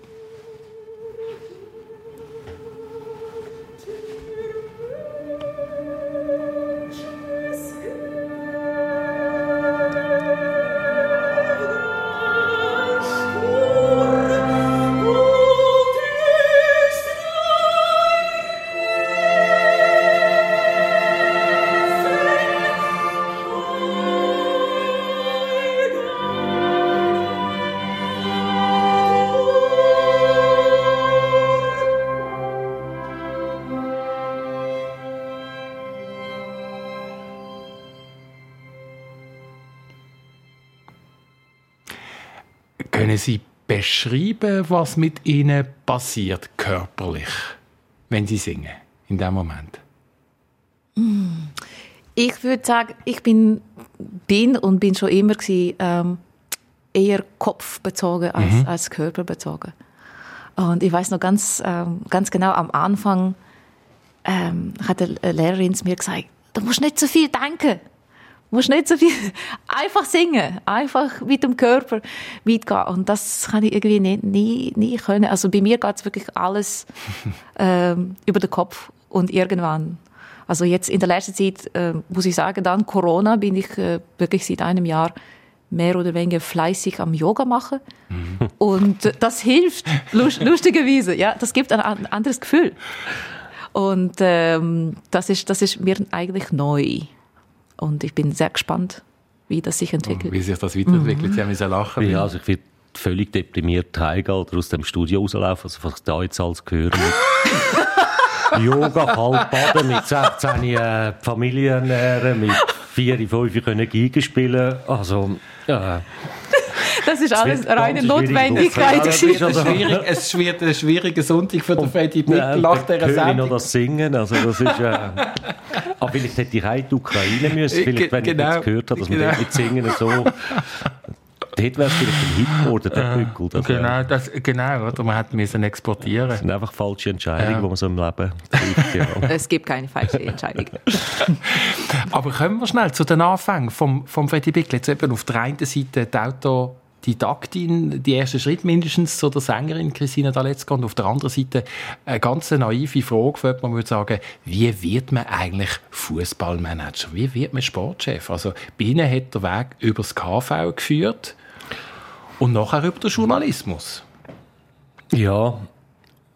Beschreiben, was mit Ihnen passiert körperlich, wenn Sie singen, in dem Moment? Ich würde sagen, ich bin, bin und bin schon immer gewesen, ähm, eher kopfbezogen als, als körperbezogen. Und ich weiß noch ganz, ähm, ganz genau, am Anfang ähm, hat eine Lehrerin zu mir gesagt, du musst nicht so viel denken. Musst nicht so viel, einfach singen, einfach mit dem Körper mitgehen. Und das kann ich irgendwie nie, nie, nie können. Also bei mir geht es wirklich alles ähm, über den Kopf und irgendwann. Also jetzt in der letzten Zeit, äh, muss ich sagen, dann Corona bin ich äh, wirklich seit einem Jahr mehr oder weniger fleißig am Yoga machen. Und äh, das hilft, lust, lustigerweise. Ja, das gibt ein, ein anderes Gefühl. Und ähm, das, ist, das ist mir eigentlich neu. Und ich bin sehr gespannt, wie das sich entwickelt. Wie sich das weiterentwickelt? Sie haben müssen lachen. Ja, also ich werde völlig deprimiert heimgehen oder aus dem Studio rauslaufen, also was ich da jetzt alles höre. Mit Yoga, Kaltbaden, mit 16 äh, Familie ernähren, mit vier, fünf können Giga spielen. Also, ja. Das ist alles reine. Notwendigkeit. Das Es wird ein schwieriger Sonntag für den Freddy Bickel nach dieser Sendung. das Singen. Also das ist, äh, aber vielleicht hätte ich auch in die Ukraine müssen. Vielleicht, wenn Genau. ich jetzt gehört habe, dass man Genau. dort mit Singen so... Dort wäre es vielleicht ein Hit geworden, der Bückel. Das wäre- Genau, das, genau, oder? Man hätte müssen exportieren. Das sind einfach falsche Entscheidungen, Ja. die man so im Leben trifft. Ja. Es gibt keine falsche Entscheidung. Aber kommen wir schnell zu den Anfängen vom, vom Freddy Bickel. Jetzt eben auf der einen Seite die Autodidaktin, die ersten Schritt mindestens zu der Sängerin Christina Daletzka und auf der anderen Seite eine ganz naive Frage, für man würde sagen, wie wird man eigentlich Fußballmanager? Wie wird man Sportchef? Also bei Ihnen hat der Weg über das KV geführt und nachher über den Journalismus. Ja,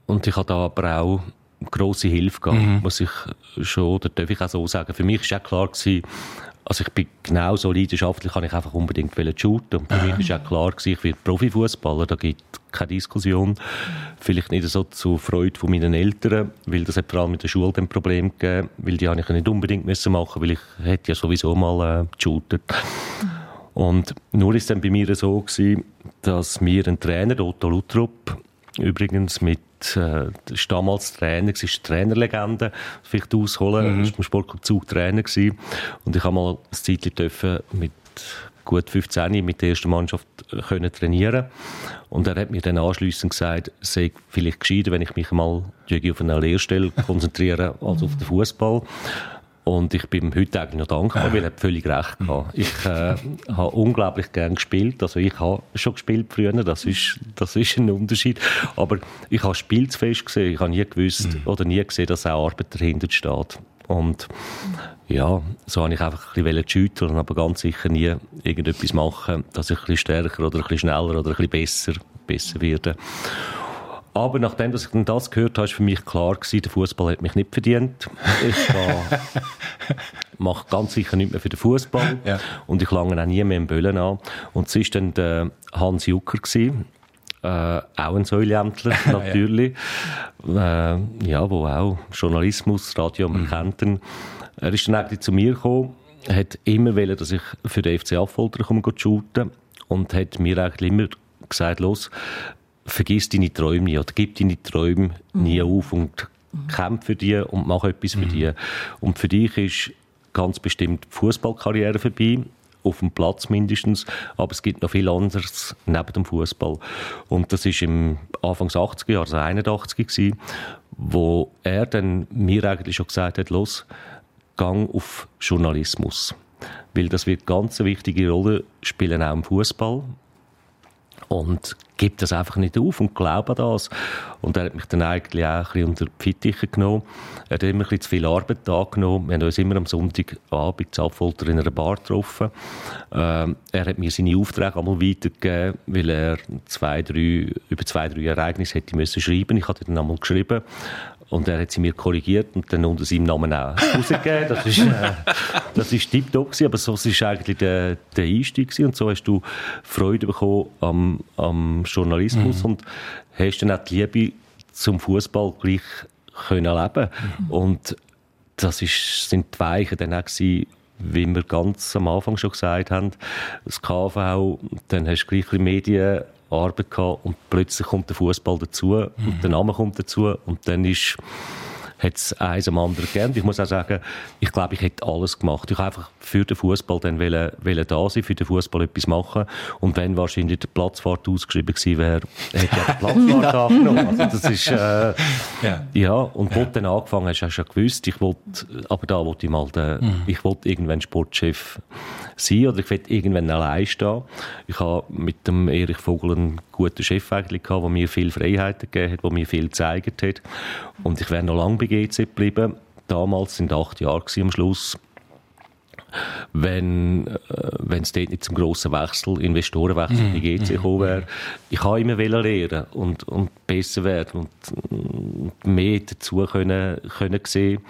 und ich habe da aber auch grosse Hilfe gehabt, muss ich schon, oder darf ich auch so sagen. Für mich war auch klar, gewesen, also ich bin genau so leidenschaftlich, kann ich einfach unbedingt shooten. Und für mich war auch klar, gewesen, ich werde Profifußballer, da gibt es keine Diskussion. Vielleicht nicht so zur Freude von meinen Eltern, weil das hat vor allem mit der Schule ein Problem gegeben, weil die habe ich nicht unbedingt müssen machen, weil ich hätte ja sowieso mal äh, geshootet. Und nur ist dann bei mir so gewesen, dass mir ein Trainer, Otto Lutrup, übrigens mit äh, ist damals Trainer, ist Trainerlegende, vielleicht ausholen, mhm. ist beim Sportclub Zug Trainer gewesen. Und ich habe mal ein Zeitchen dürfen mit gut 15 mit der ersten Mannschaft äh, können trainieren und er hat mir dann anschliessend gesagt, es sei vielleicht gescheiter, wenn ich mich mal auf eine Lehrstelle konzentriere als auf den Fußball. Und ich bin ihm heute eigentlich noch dankbar, weil er hat völlig recht gehabt. Ich äh, habe unglaublich gern gespielt. Also ich habe schon gespielt früher, das ist, das ist ein Unterschied. Aber ich habe Spiel zu fest gesehen. Ich habe nie gewusst oder nie gesehen, dass auch Arbeit dahinter steht. Und ja, so habe ich einfach ein bisschen schütteln, aber ganz sicher nie irgendetwas machen, dass ich ein bisschen stärker oder ein bisschen schneller oder ein bisschen besser, besser werde. Aber nachdem dass ich dann das gehört habe, ist für mich klar gewesen, der Fußball hat mich nicht verdient. Ich war- mache ganz sicher nicht mehr für den Fußball Ja. und ich lange auch nie mehr im Böllen an. Und es war dann der Hans Jucker gewesen. Äh, auch ein Säuliämtler, natürlich. ja. Äh, ja, wo auch Journalismus, Radio, kennt ihn. Er ist dann eigentlich zu mir gekommen, hat immer wollen, dass ich für den FC Affolter komme shooten und hat mir eigentlich immer gesagt, los, vergiss deine Träume nie oder gib deine Träume nie auf und kämpf für die und mach etwas für die. Und für dich ist ganz bestimmt die Fußballkarriere vorbei, auf dem Platz mindestens, aber es gibt noch viel anderes neben dem Fußball. Und das ist im Anfangs 80er Jahre, also 81 gewesen, wo er dann mir eigentlich schon gesagt hat, los, gang auf Journalismus. Weil das wird ganz eine wichtige Rolle spielen, auch im Fußball und gibt das einfach nicht auf und glaube an das. Und er hat mich dann eigentlich auch ein unter die Fittiche genommen. Er hat immer ein zu viel Arbeit angenommen. Wir haben uns immer am Sonntagabend zu Apfolter in einer Bar getroffen. Ähm, er hat mir seine Aufträge einmal weitergegeben, weil er zwei, drei, über zwei, drei Ereignisse hätte müssen schreiben. Ich hatte dann einmal geschrieben. Und er hat sie mir korrigiert und dann unter seinem Namen auch rausgegeben. Das ist, äh, das ist tiptop gewesen, aber so ist eigentlich der, der Einstieg gewesen. Und so hast du Freude bekommen am, am Journalismus und hast dann auch die Liebe zum Fußball gleich können leben. Und das ist, sind die Weichen dann auch gewesen, wie wir ganz am Anfang schon gesagt haben, das KV, dann hast du gleich ein Medienarbeit gehabt und plötzlich kommt der Fußball dazu und der Name kommt dazu und dann ist hat es eins am anderen gegeben. Ich muss auch sagen, ich glaube, ich hätte alles gemacht. Ich habe einfach für den Fußball dann wollen, wollen da sein, für den Fußball etwas machen. Und wenn wahrscheinlich der Platzfahrt ausgeschrieben gewesen wäre, hätte ich auch den Platzfahrt angenommen. Also das ist, äh, Ja. ja, und wo du dann angefangen hast, hast du schon gewusst, ich wollte, aber da wollte ich mal, den, ich wollte irgendwann Sportchef sein oder ich wollte irgendwann allein stehen. Ich habe mit dem Erich Vogel einen guten Chef eigentlich gehabt, der mir viel Freiheiten gegeben hat, der mir viel gezeigt hat. Und ich wäre noch lange bei GC geblieben. Damals sind acht Jahre am Schluss wenn äh, es dort nicht zum grossen Wechsel, Investorenwechsel bei GC gekommen wäre. Ich habe immer lernen und, und besser werden und, mehr dazu können, können sehen.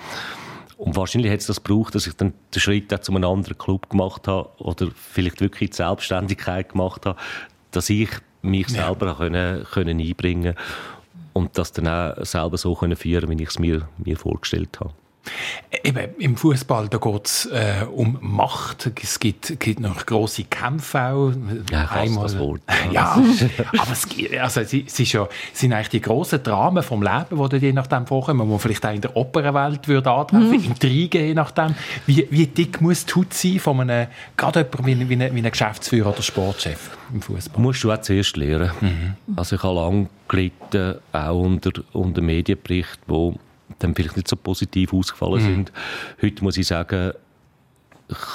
Und wahrscheinlich hat es das gebraucht, dass ich dann den Schritt auch zu einem anderen Club gemacht habe oder vielleicht wirklich die Selbstständigkeit gemacht habe, dass ich mich selber können, können einbringen und das dann auch selber so können führen, wie ich es mir, mir vorgestellt habe. Eben, im Fußball da geht es äh, um Macht. Es gibt, gibt noch große Kämpfe auch. Ja, fast das Wort. Ja, aber es, gibt- also, es, ist ja, es sind eigentlich die grossen Dramen vom Leben, die je nachdem vorkommen, die man vielleicht auch in der Opernwelt würde antreffen, Intrigen je nachdem. Wie, wie dick muss die Haut sein von einem, gerade jemandem wie, wie, ein- wie einem Geschäftsführer oder Sportchef im Fußball? musst du auch zuerst lernen. Also ich habe lange gelitten, auch unter, unter Medienberichten, die dann vielleicht nicht so positiv ausgefallen sind. Heute muss ich sagen,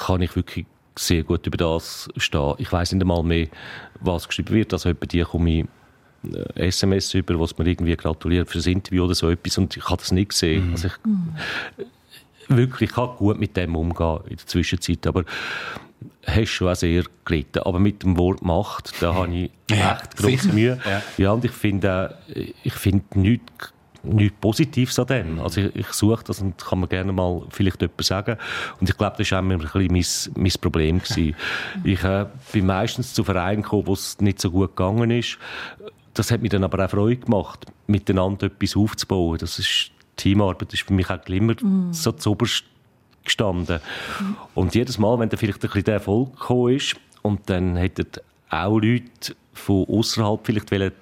kann ich wirklich sehr gut über das stehen. Ich weiß nicht einmal mehr, was geschrieben wird. Also etwa die komme ich äh, SMS über, was mir irgendwie gratuliert für das Interview oder so etwas und ich habe das nicht gesehen. Also ich, wirklich, ich kann gut mit dem umgehen in der Zwischenzeit, aber hast schon auch sehr gelitten. Aber mit dem Wort Macht, da habe ich Ja, echt große. Mühe. Ja. Ja. und ich finde auch, ich finde nichts nichts Positives an dem. Also ich, ich suche das und kann mir gerne mal vielleicht etwas sagen. Und ich glaube, das war auch immer ein bisschen mein, mein Problem. Gewesen. Ich äh, bin meistens zu Vereinen gekommen, wo es nicht so gut gegangen ist. Das hat mir dann aber auch Freude gemacht, miteinander etwas aufzubauen. Das ist Teamarbeit, das ist für mich auch immer so zuoberst gestanden. Und jedes Mal, wenn dann vielleicht ein bisschen der Erfolg gekommen ist und dann hätten auch Leute von außerhalb vielleicht wollen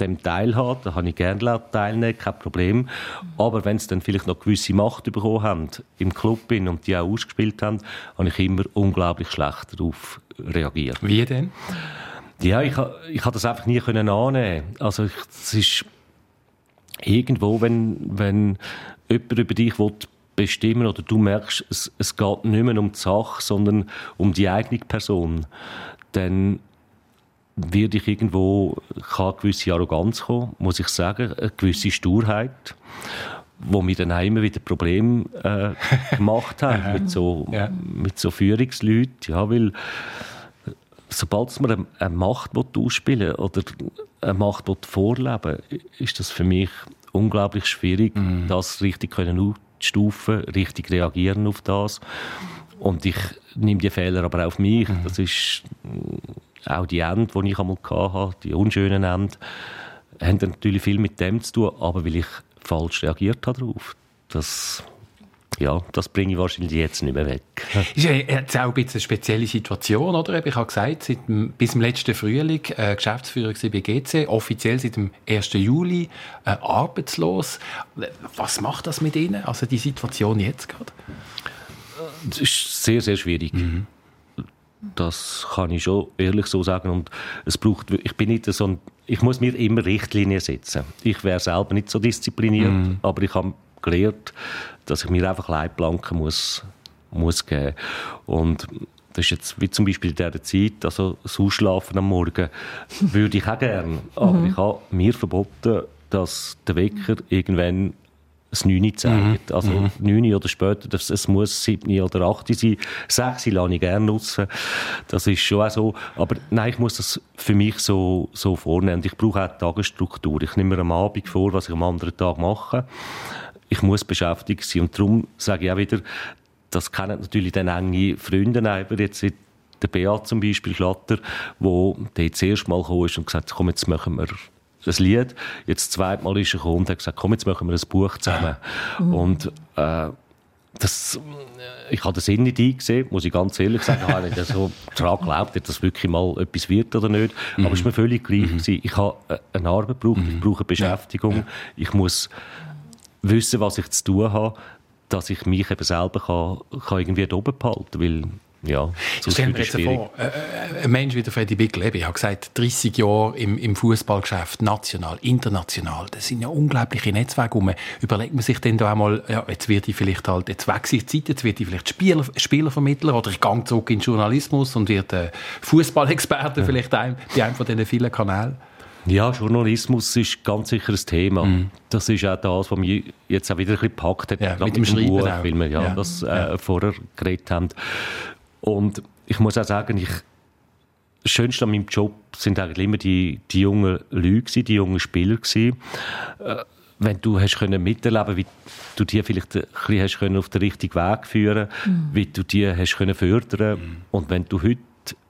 dem teilhaben, da habe ich gerne teilnehmen, kein Problem. Aber wenn sie dann vielleicht noch gewisse Macht bekommen haben im Club bin und die auch ausgespielt haben, habe ich immer unglaublich schlecht darauf reagiert. Wie denn? Ja, ich, ich habe das einfach nie können annehmen. Also ich, es ist irgendwo, wenn, wenn jemand über dich will bestimmen oder du merkst, es, es geht nicht mehr um die Sache, sondern um die eigene Person, dann wird ich irgendwo, kann eine gewisse Arroganz kommen, muss ich sagen, eine gewisse Sturheit, wo mir dann immer wieder Probleme äh, gemacht haben mit so, Ja. mit so Führungsleuten, ja, weil sobald man eine, eine Macht ausspielen oder eine Macht vorleben ist das für mich unglaublich schwierig, das richtig können ausstufen, richtig reagieren auf das. Und ich nehme die Fehler aber auch auf mich. Das ist mm, auch die Ende, die ich einmal hatte, die unschönen Ende, haben natürlich viel mit dem zu tun, aber weil ich falsch reagiert habe darauf. Das, ja, das bringe ich wahrscheinlich jetzt nicht mehr weg. Ist ja jetzt auch ein bisschen eine spezielle Situation, oder? Ich habe gesagt, seit bis zum letzten Frühling äh, Geschäftsführer bei GC, offiziell seit dem 1. Juli äh, arbeitslos. Was macht das mit Ihnen? Also die Situation jetzt gerade? Das ist sehr, sehr schwierig. Das kann ich schon ehrlich so sagen. Und es braucht, ich bin nicht so ein, ich muss mir immer Richtlinien setzen. Ich wäre selber nicht so diszipliniert, aber ich habe gelernt, dass ich mir einfach Leitplanken muss, muss geben. Und das ist jetzt wie zum Beispiel in dieser Zeit, also das Ausschlafen am Morgen, würde ich auch gerne. Aber ich habe mir verboten, dass der Wecker irgendwann das 9 zeigt. Also 9 oder später, das, es muss 7 oder 8 sein. 6 lasse ich gerne raus. Das ist schon auch so. Aber nein, ich muss das für mich so, so vornehmen. Ich brauche auch eine Tagesstruktur. Ich nehme mir am Abend vor, was ich am anderen Tag mache. Ich muss beschäftigt sein. Und darum sage ich auch wieder, das kennen natürlich dann enge Freunde, aber jetzt der Beat zum Beispiel, Schlatter, wo der das erste Mal gekommen ist und gesagt hat, komm, jetzt machen wir ein Lied. Jetzt das zweite Mal ist er gekommen und hat gesagt, komm, jetzt machen wir ein Buch zusammen. Und äh, das, ich habe den Sinn nicht eingesehen, muss ich ganz ehrlich sagen. Ich habe nicht so daran geglaubt, ob das wirklich mal etwas wird oder nicht. Aber es war mir völlig gleich. gewesen. Ich habe äh, eine Arbeit gebraucht, ich brauche eine Beschäftigung. Ich muss wissen, was ich zu tun habe, dass ich mich eben selber kann, kann irgendwie da oben behalten weil ja, wird wir es jetzt vor, äh, äh, ein Mensch wie der Freddy Bickel, ich habe gesagt, 30 Jahre im, im Fußballgeschäft, national, international, das sind ja unglaubliche Netzwerke. Man überlegt man sich dann da einmal, ja, jetzt wird ich vielleicht halt, jetzt ich die Zeit, jetzt wird ich vielleicht Spieler, Spielervermittler oder ich gehe zurück in den Journalismus und werde Fußballexperte vielleicht ein, bei einem von diesen vielen Kanälen. Ja, Journalismus ist ganz sicher ein Thema. Das ist auch das, was mich jetzt auch wieder ein bisschen gepackt hat. Ja, mit dem Schreiben Buch, auch. weil wir ja, Ja. das äh, Ja. vorher geredet haben. Und ich muss auch sagen, ich, das Schönste an meinem Job sind eigentlich immer die, die jungen Leute, die jungen Spieler. Gewesen. Äh, wenn du hast können miterleben, wie du die vielleicht ein bisschen hast können auf den richtigen Weg führen, wie du die hast können fördern. Und wenn du heute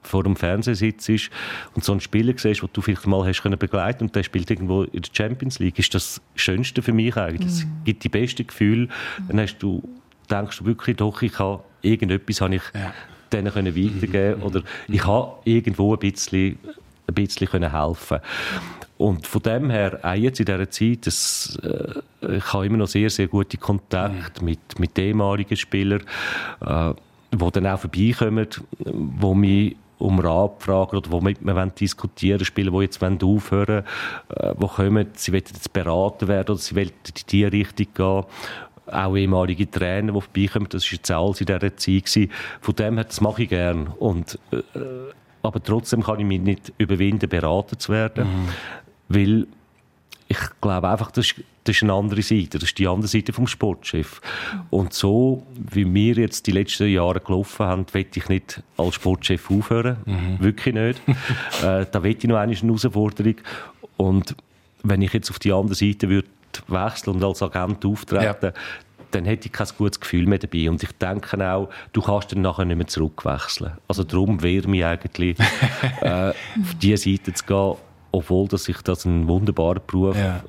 vor dem Fernseher sitzt und so einen Spieler siehst, den du vielleicht mal hast können begleiten und der spielt irgendwo in der Champions League, ist das Schönste für mich eigentlich. Es Mhm. gibt die besten Gefühle. Dann hast du, denkst du wirklich, doch, ich habe irgendetwas habe ich Ja. Denen können weitergeben oder ich habe irgendwo ein bisschen, ein bisschen können helfen. Und von dem her, auch jetzt in dieser Zeit, das, äh, ich habe immer noch sehr, sehr gute Kontakte mit, mit ehemaligen Spielern, äh, die dann auch vorbeikommen, wo mich um Rat fragen oder wo mit mir wollen diskutieren Spieler, die jetzt wollen aufhören äh, wo kommen, sie wollen jetzt beraten werden oder sie wollen in die Richtung gehen auch ehemalige Trainer, die vorbeikommen, das war jetzt alles in dieser Zeit. Gewesen. Von dem her, das mache ich gern. Und, äh, aber trotzdem kann ich mich nicht überwinden, beraten zu werden, weil ich glaube einfach, das ist, das ist eine andere Seite. Das ist die andere Seite vom Sportchef. Und so, wie wir jetzt die letzten Jahre gelaufen haben, will ich nicht als Sportchef aufhören. Wirklich nicht. äh, da will ich noch eine Herausforderung. Und wenn ich jetzt auf die andere Seite würde wechseln und als Agent auftreten, dann hätte ich kein gutes Gefühl mehr dabei. Und ich denke auch, du kannst dann nachher nicht mehr zurückwechseln. Also darum wäre mich eigentlich, äh, auf diese Seite zu gehen, obwohl dass ich das einen wunderbaren Beruf Ja.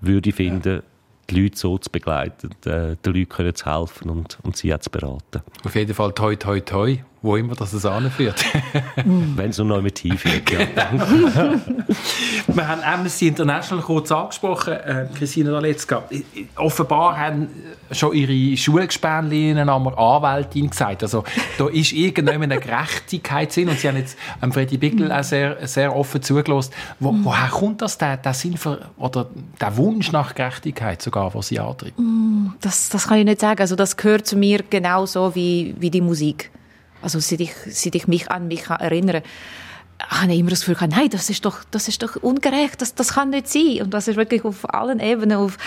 würde finden, die Leute so zu begleiten, äh, den Leuten zu helfen und, und sie auch zu beraten. Auf jeden Fall toi toi toi, wo immer das es anführt. Wenn es noch mit hinführt, ja. Wir haben Amnesty International kurz angesprochen, äh, Christina i- Offenbar haben schon ihre Schulgespänlinnen einmal Anwältin gesagt. Also, da ist irgendwann eine Gerechtigkeit drin. Und sie haben jetzt ähm, Freddy Bickel auch sehr, sehr offen zugelassen. Wo, woher kommt das, der, der Sinn für, oder der Wunsch nach Gerechtigkeit sogar, was sie antreibt? Das, das kann ich nicht sagen. Also das gehört zu mir genauso wie, wie die Musik. Also seit ich, seit ich mich an mich erinnere, habe ich immer das Gefühl, nein, das ist doch, das ist doch ungerecht, das, das kann nicht sein. Und das ist wirklich auf allen Ebenen, auf,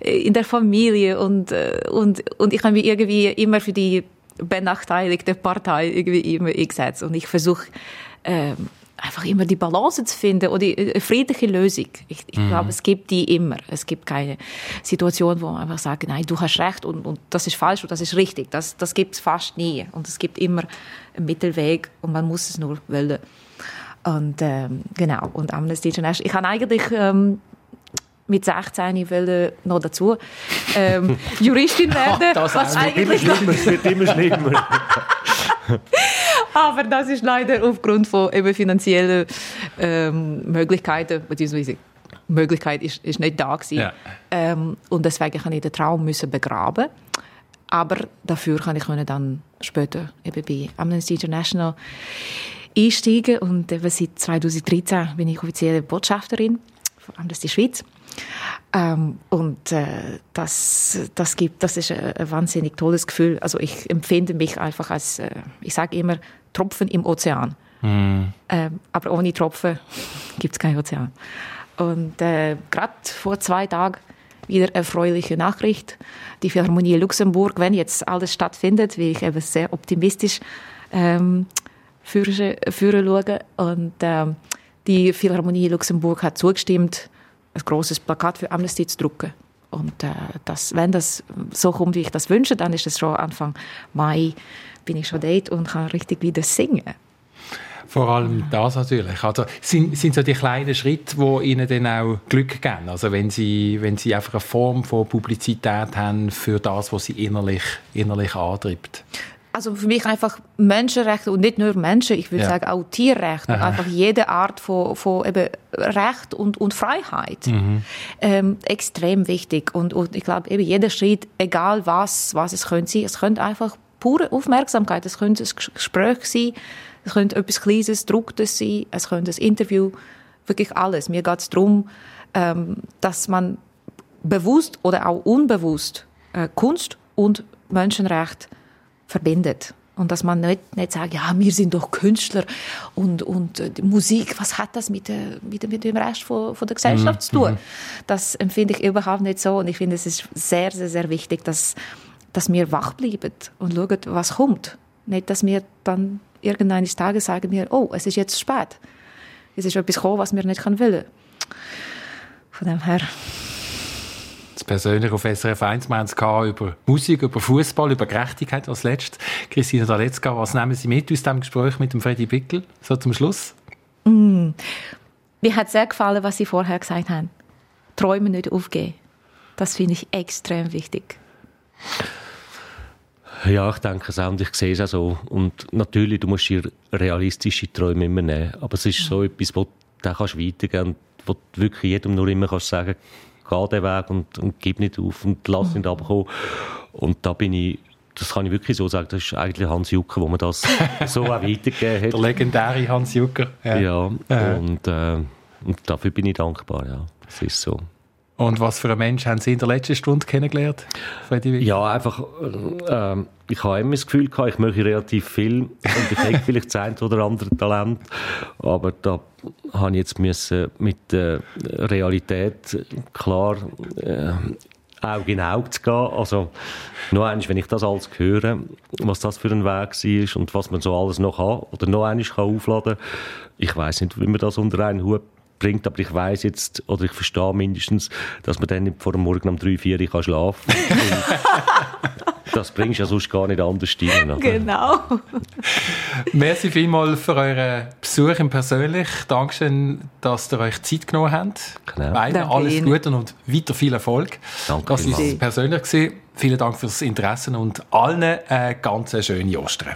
äh, in der Familie und, äh, und, und ich habe mich irgendwie immer für die benachteiligte Partei irgendwie immer eingesetzt. Und ich versuche, ähm, einfach immer die Balance zu finden oder die äh, friedliche Lösung. Ich, ich glaube, es gibt die immer. Es gibt keine Situation, wo man einfach sagt, nein, du hast recht und, und das ist falsch und das ist richtig. Das, das gibt es fast nie. Und es gibt immer einen Mittelweg und man muss es nur wollen. Und ähm, genau, und Amnesty International. Ich habe eigentlich ähm, mit 16 ich wollte noch dazu ähm, Juristin werden, das was auch noch. eigentlich es wird immer schlimmer. aber das ist leider aufgrund von eben finanziellen ähm, Möglichkeiten, beziehungsweise Möglichkeit ist, ist nicht da gewesen. Ja. Ähm, und deswegen habe ich den Traum müssen begraben. Aber dafür kann ich dann später eben bei Amnesty International einsteigen und eben seit 2013 bin ich offizielle Botschafterin von Amnesty Schweiz. Ähm, und äh, das, das, gibt, das ist ein, ein wahnsinnig tolles Gefühl. Also ich empfinde mich einfach als, äh, ich sage immer, Tropfen im Ozean. Ähm, aber ohne Tropfen gibt es keinen Ozean. Und äh, gerade vor zwei Tagen wieder erfreuliche Nachricht. Die Philharmonie Luxemburg, wenn jetzt alles stattfindet, will ich eben sehr optimistisch ähm, führen, führen schauen. Und ähm, die Philharmonie Luxemburg hat zugestimmt, ein großes Plakat für Amnesty zu drucken. Und äh, das, wenn das so kommt, wie ich das wünsche, dann ist es schon Anfang Mai, bin ich schon dort und kann richtig wieder singen. Vor allem das natürlich. Also sind, sind so die kleinen Schritte, die ihnen dann auch Glück geben. Also wenn sie, wenn sie einfach eine Form von Publizität haben für das, was sie innerlich, innerlich antreibt. Also für mich einfach Menschenrechte und nicht nur Menschen, ich würde Ja. sagen auch Tierrechte, einfach jede Art von, von eben Recht und, und Freiheit ähm, extrem wichtig und, und ich glaube eben jeder Schritt, egal was, was es könnte sein, es könnte einfach pure Aufmerksamkeit, es könnte ein Ges- Gespräch sein, es könnte etwas Kleines, Drucktes sein, es könnte ein Interview, wirklich alles. Mir geht es darum, ähm, dass man bewusst oder auch unbewusst äh, Kunst und Menschenrecht verbindet. Und dass man nicht, nicht sagt, ja, wir sind doch Künstler und, und äh, Musik, was hat das mit, der, mit, dem- mit dem Rest von, von der Gesellschaft zu tun? Das empfinde ich überhaupt nicht so. Und ich finde, es ist sehr, sehr, sehr wichtig, dass, dass wir wach bleiben und schauen, was kommt. Nicht, dass wir dann irgendeines Tages sagen, wir, oh, es ist jetzt spät. Es ist etwas gekommen, was wir nicht können wollen. Von dem her. Das persönlich auf SRF 1 wir haben über Musik, über Fußball, über Gerechtigkeit als letztes. Christina Daletzka, was nehmen Sie mit aus dem Gespräch mit dem Freddy Bickel, so zum Schluss? Mm. Mir hat sehr gefallen, was Sie vorher gesagt haben. Träume nicht aufgeben. Das finde ich extrem wichtig. Ja, ich denke es auch und ich sehe es auch so. Und natürlich, du musst dir realistische Träume immer nehmen. Aber es ist so etwas, wo du kannst weitergehen wo du wirklich jedem nur immer kannst sagen, geh den Weg und, und gib nicht auf und lass nicht abkommen. Und da bin ich das kann ich wirklich so sagen, das ist eigentlich Hans Jucker, wo man das so auch weitergegeben hat. Der legendäre Hans Jucker. Ja, ja, ja. Und, äh, und dafür bin ich dankbar, ja. Das ist so. Und was für einen Mensch haben Sie in der letzten Stunde kennengelernt, Freddy Ja, einfach, äh, ich habe immer das Gefühl gehabt, ich möchte relativ viel. Und ich hätte vielleicht das ein oder andere Talent, aber da habe ich jetzt müssen mit der Realität klar äh, Auge in Auge zu gehen. Also, nur eins, wenn ich das alles höre, was das für ein Weg war und was man so alles noch hat oder noch einmal aufladen kann, ich weiß nicht, wie man das unter einen Hut bringt, aber ich weiß jetzt, oder ich verstehe mindestens, dass man dann nicht vor dem Morgen um 3, 4 Uhr schlafen kann. das bringst du ja sonst gar nicht anders rein. Genau. Merci vielmals für euren Besuch im Persönlich. Dankeschön, dass ihr euch Zeit genommen habt. Genau. Beide alles Gute und weiter viel Erfolg. Danke das war persönlich. Gewesen. Vielen Dank fürs Interesse und allen eine ganz schöne Ostern.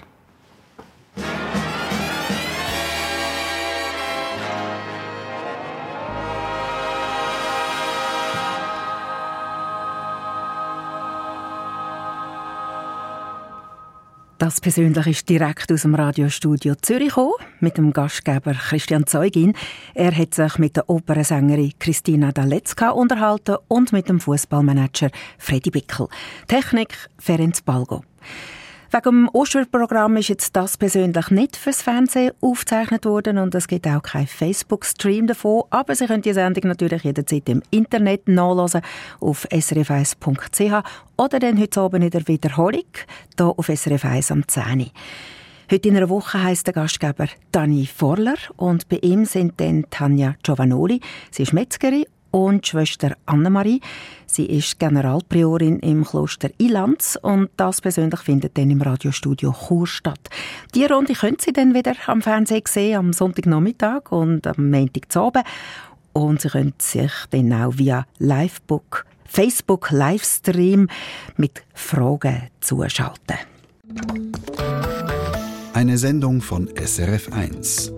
Das persönlich ist direkt aus dem Radiostudio Zürich gekommen, mit dem Gastgeber Christian Zeugin. Er hat sich mit der Opernsängerin Christina Daletzka unterhalten und mit dem Fußballmanager Freddy Bickel. Technik Ferenc Balgo. Wegen dem Osterprogramm ist jetzt das persönlich nicht fürs Fernsehen aufgezeichnet worden und es gibt auch keinen Facebook-Stream davon, aber Sie können die Sendung natürlich jederzeit im Internet nachlesen auf srf1.ch oder dann heute Abend in der Wiederholung hier auf SRF 1 am 10 Heute in einer Woche heißt der Gastgeber Dani Forler und bei ihm sind dann Tanja Giovanoli, sie ist Metzgerin und Schwester Annemarie. Sie ist Generalpriorin im Kloster Ilanz und das persönlich findet dann im Radiostudio Chur statt. Die Runde können Sie dann wieder am Fernsehen sehen, am Sonntagnachmittag und am Montagabend. Und Sie können sich dann auch via Livebook, Facebook Livestream mit Fragen zuschalten. Eine Sendung von SRF1.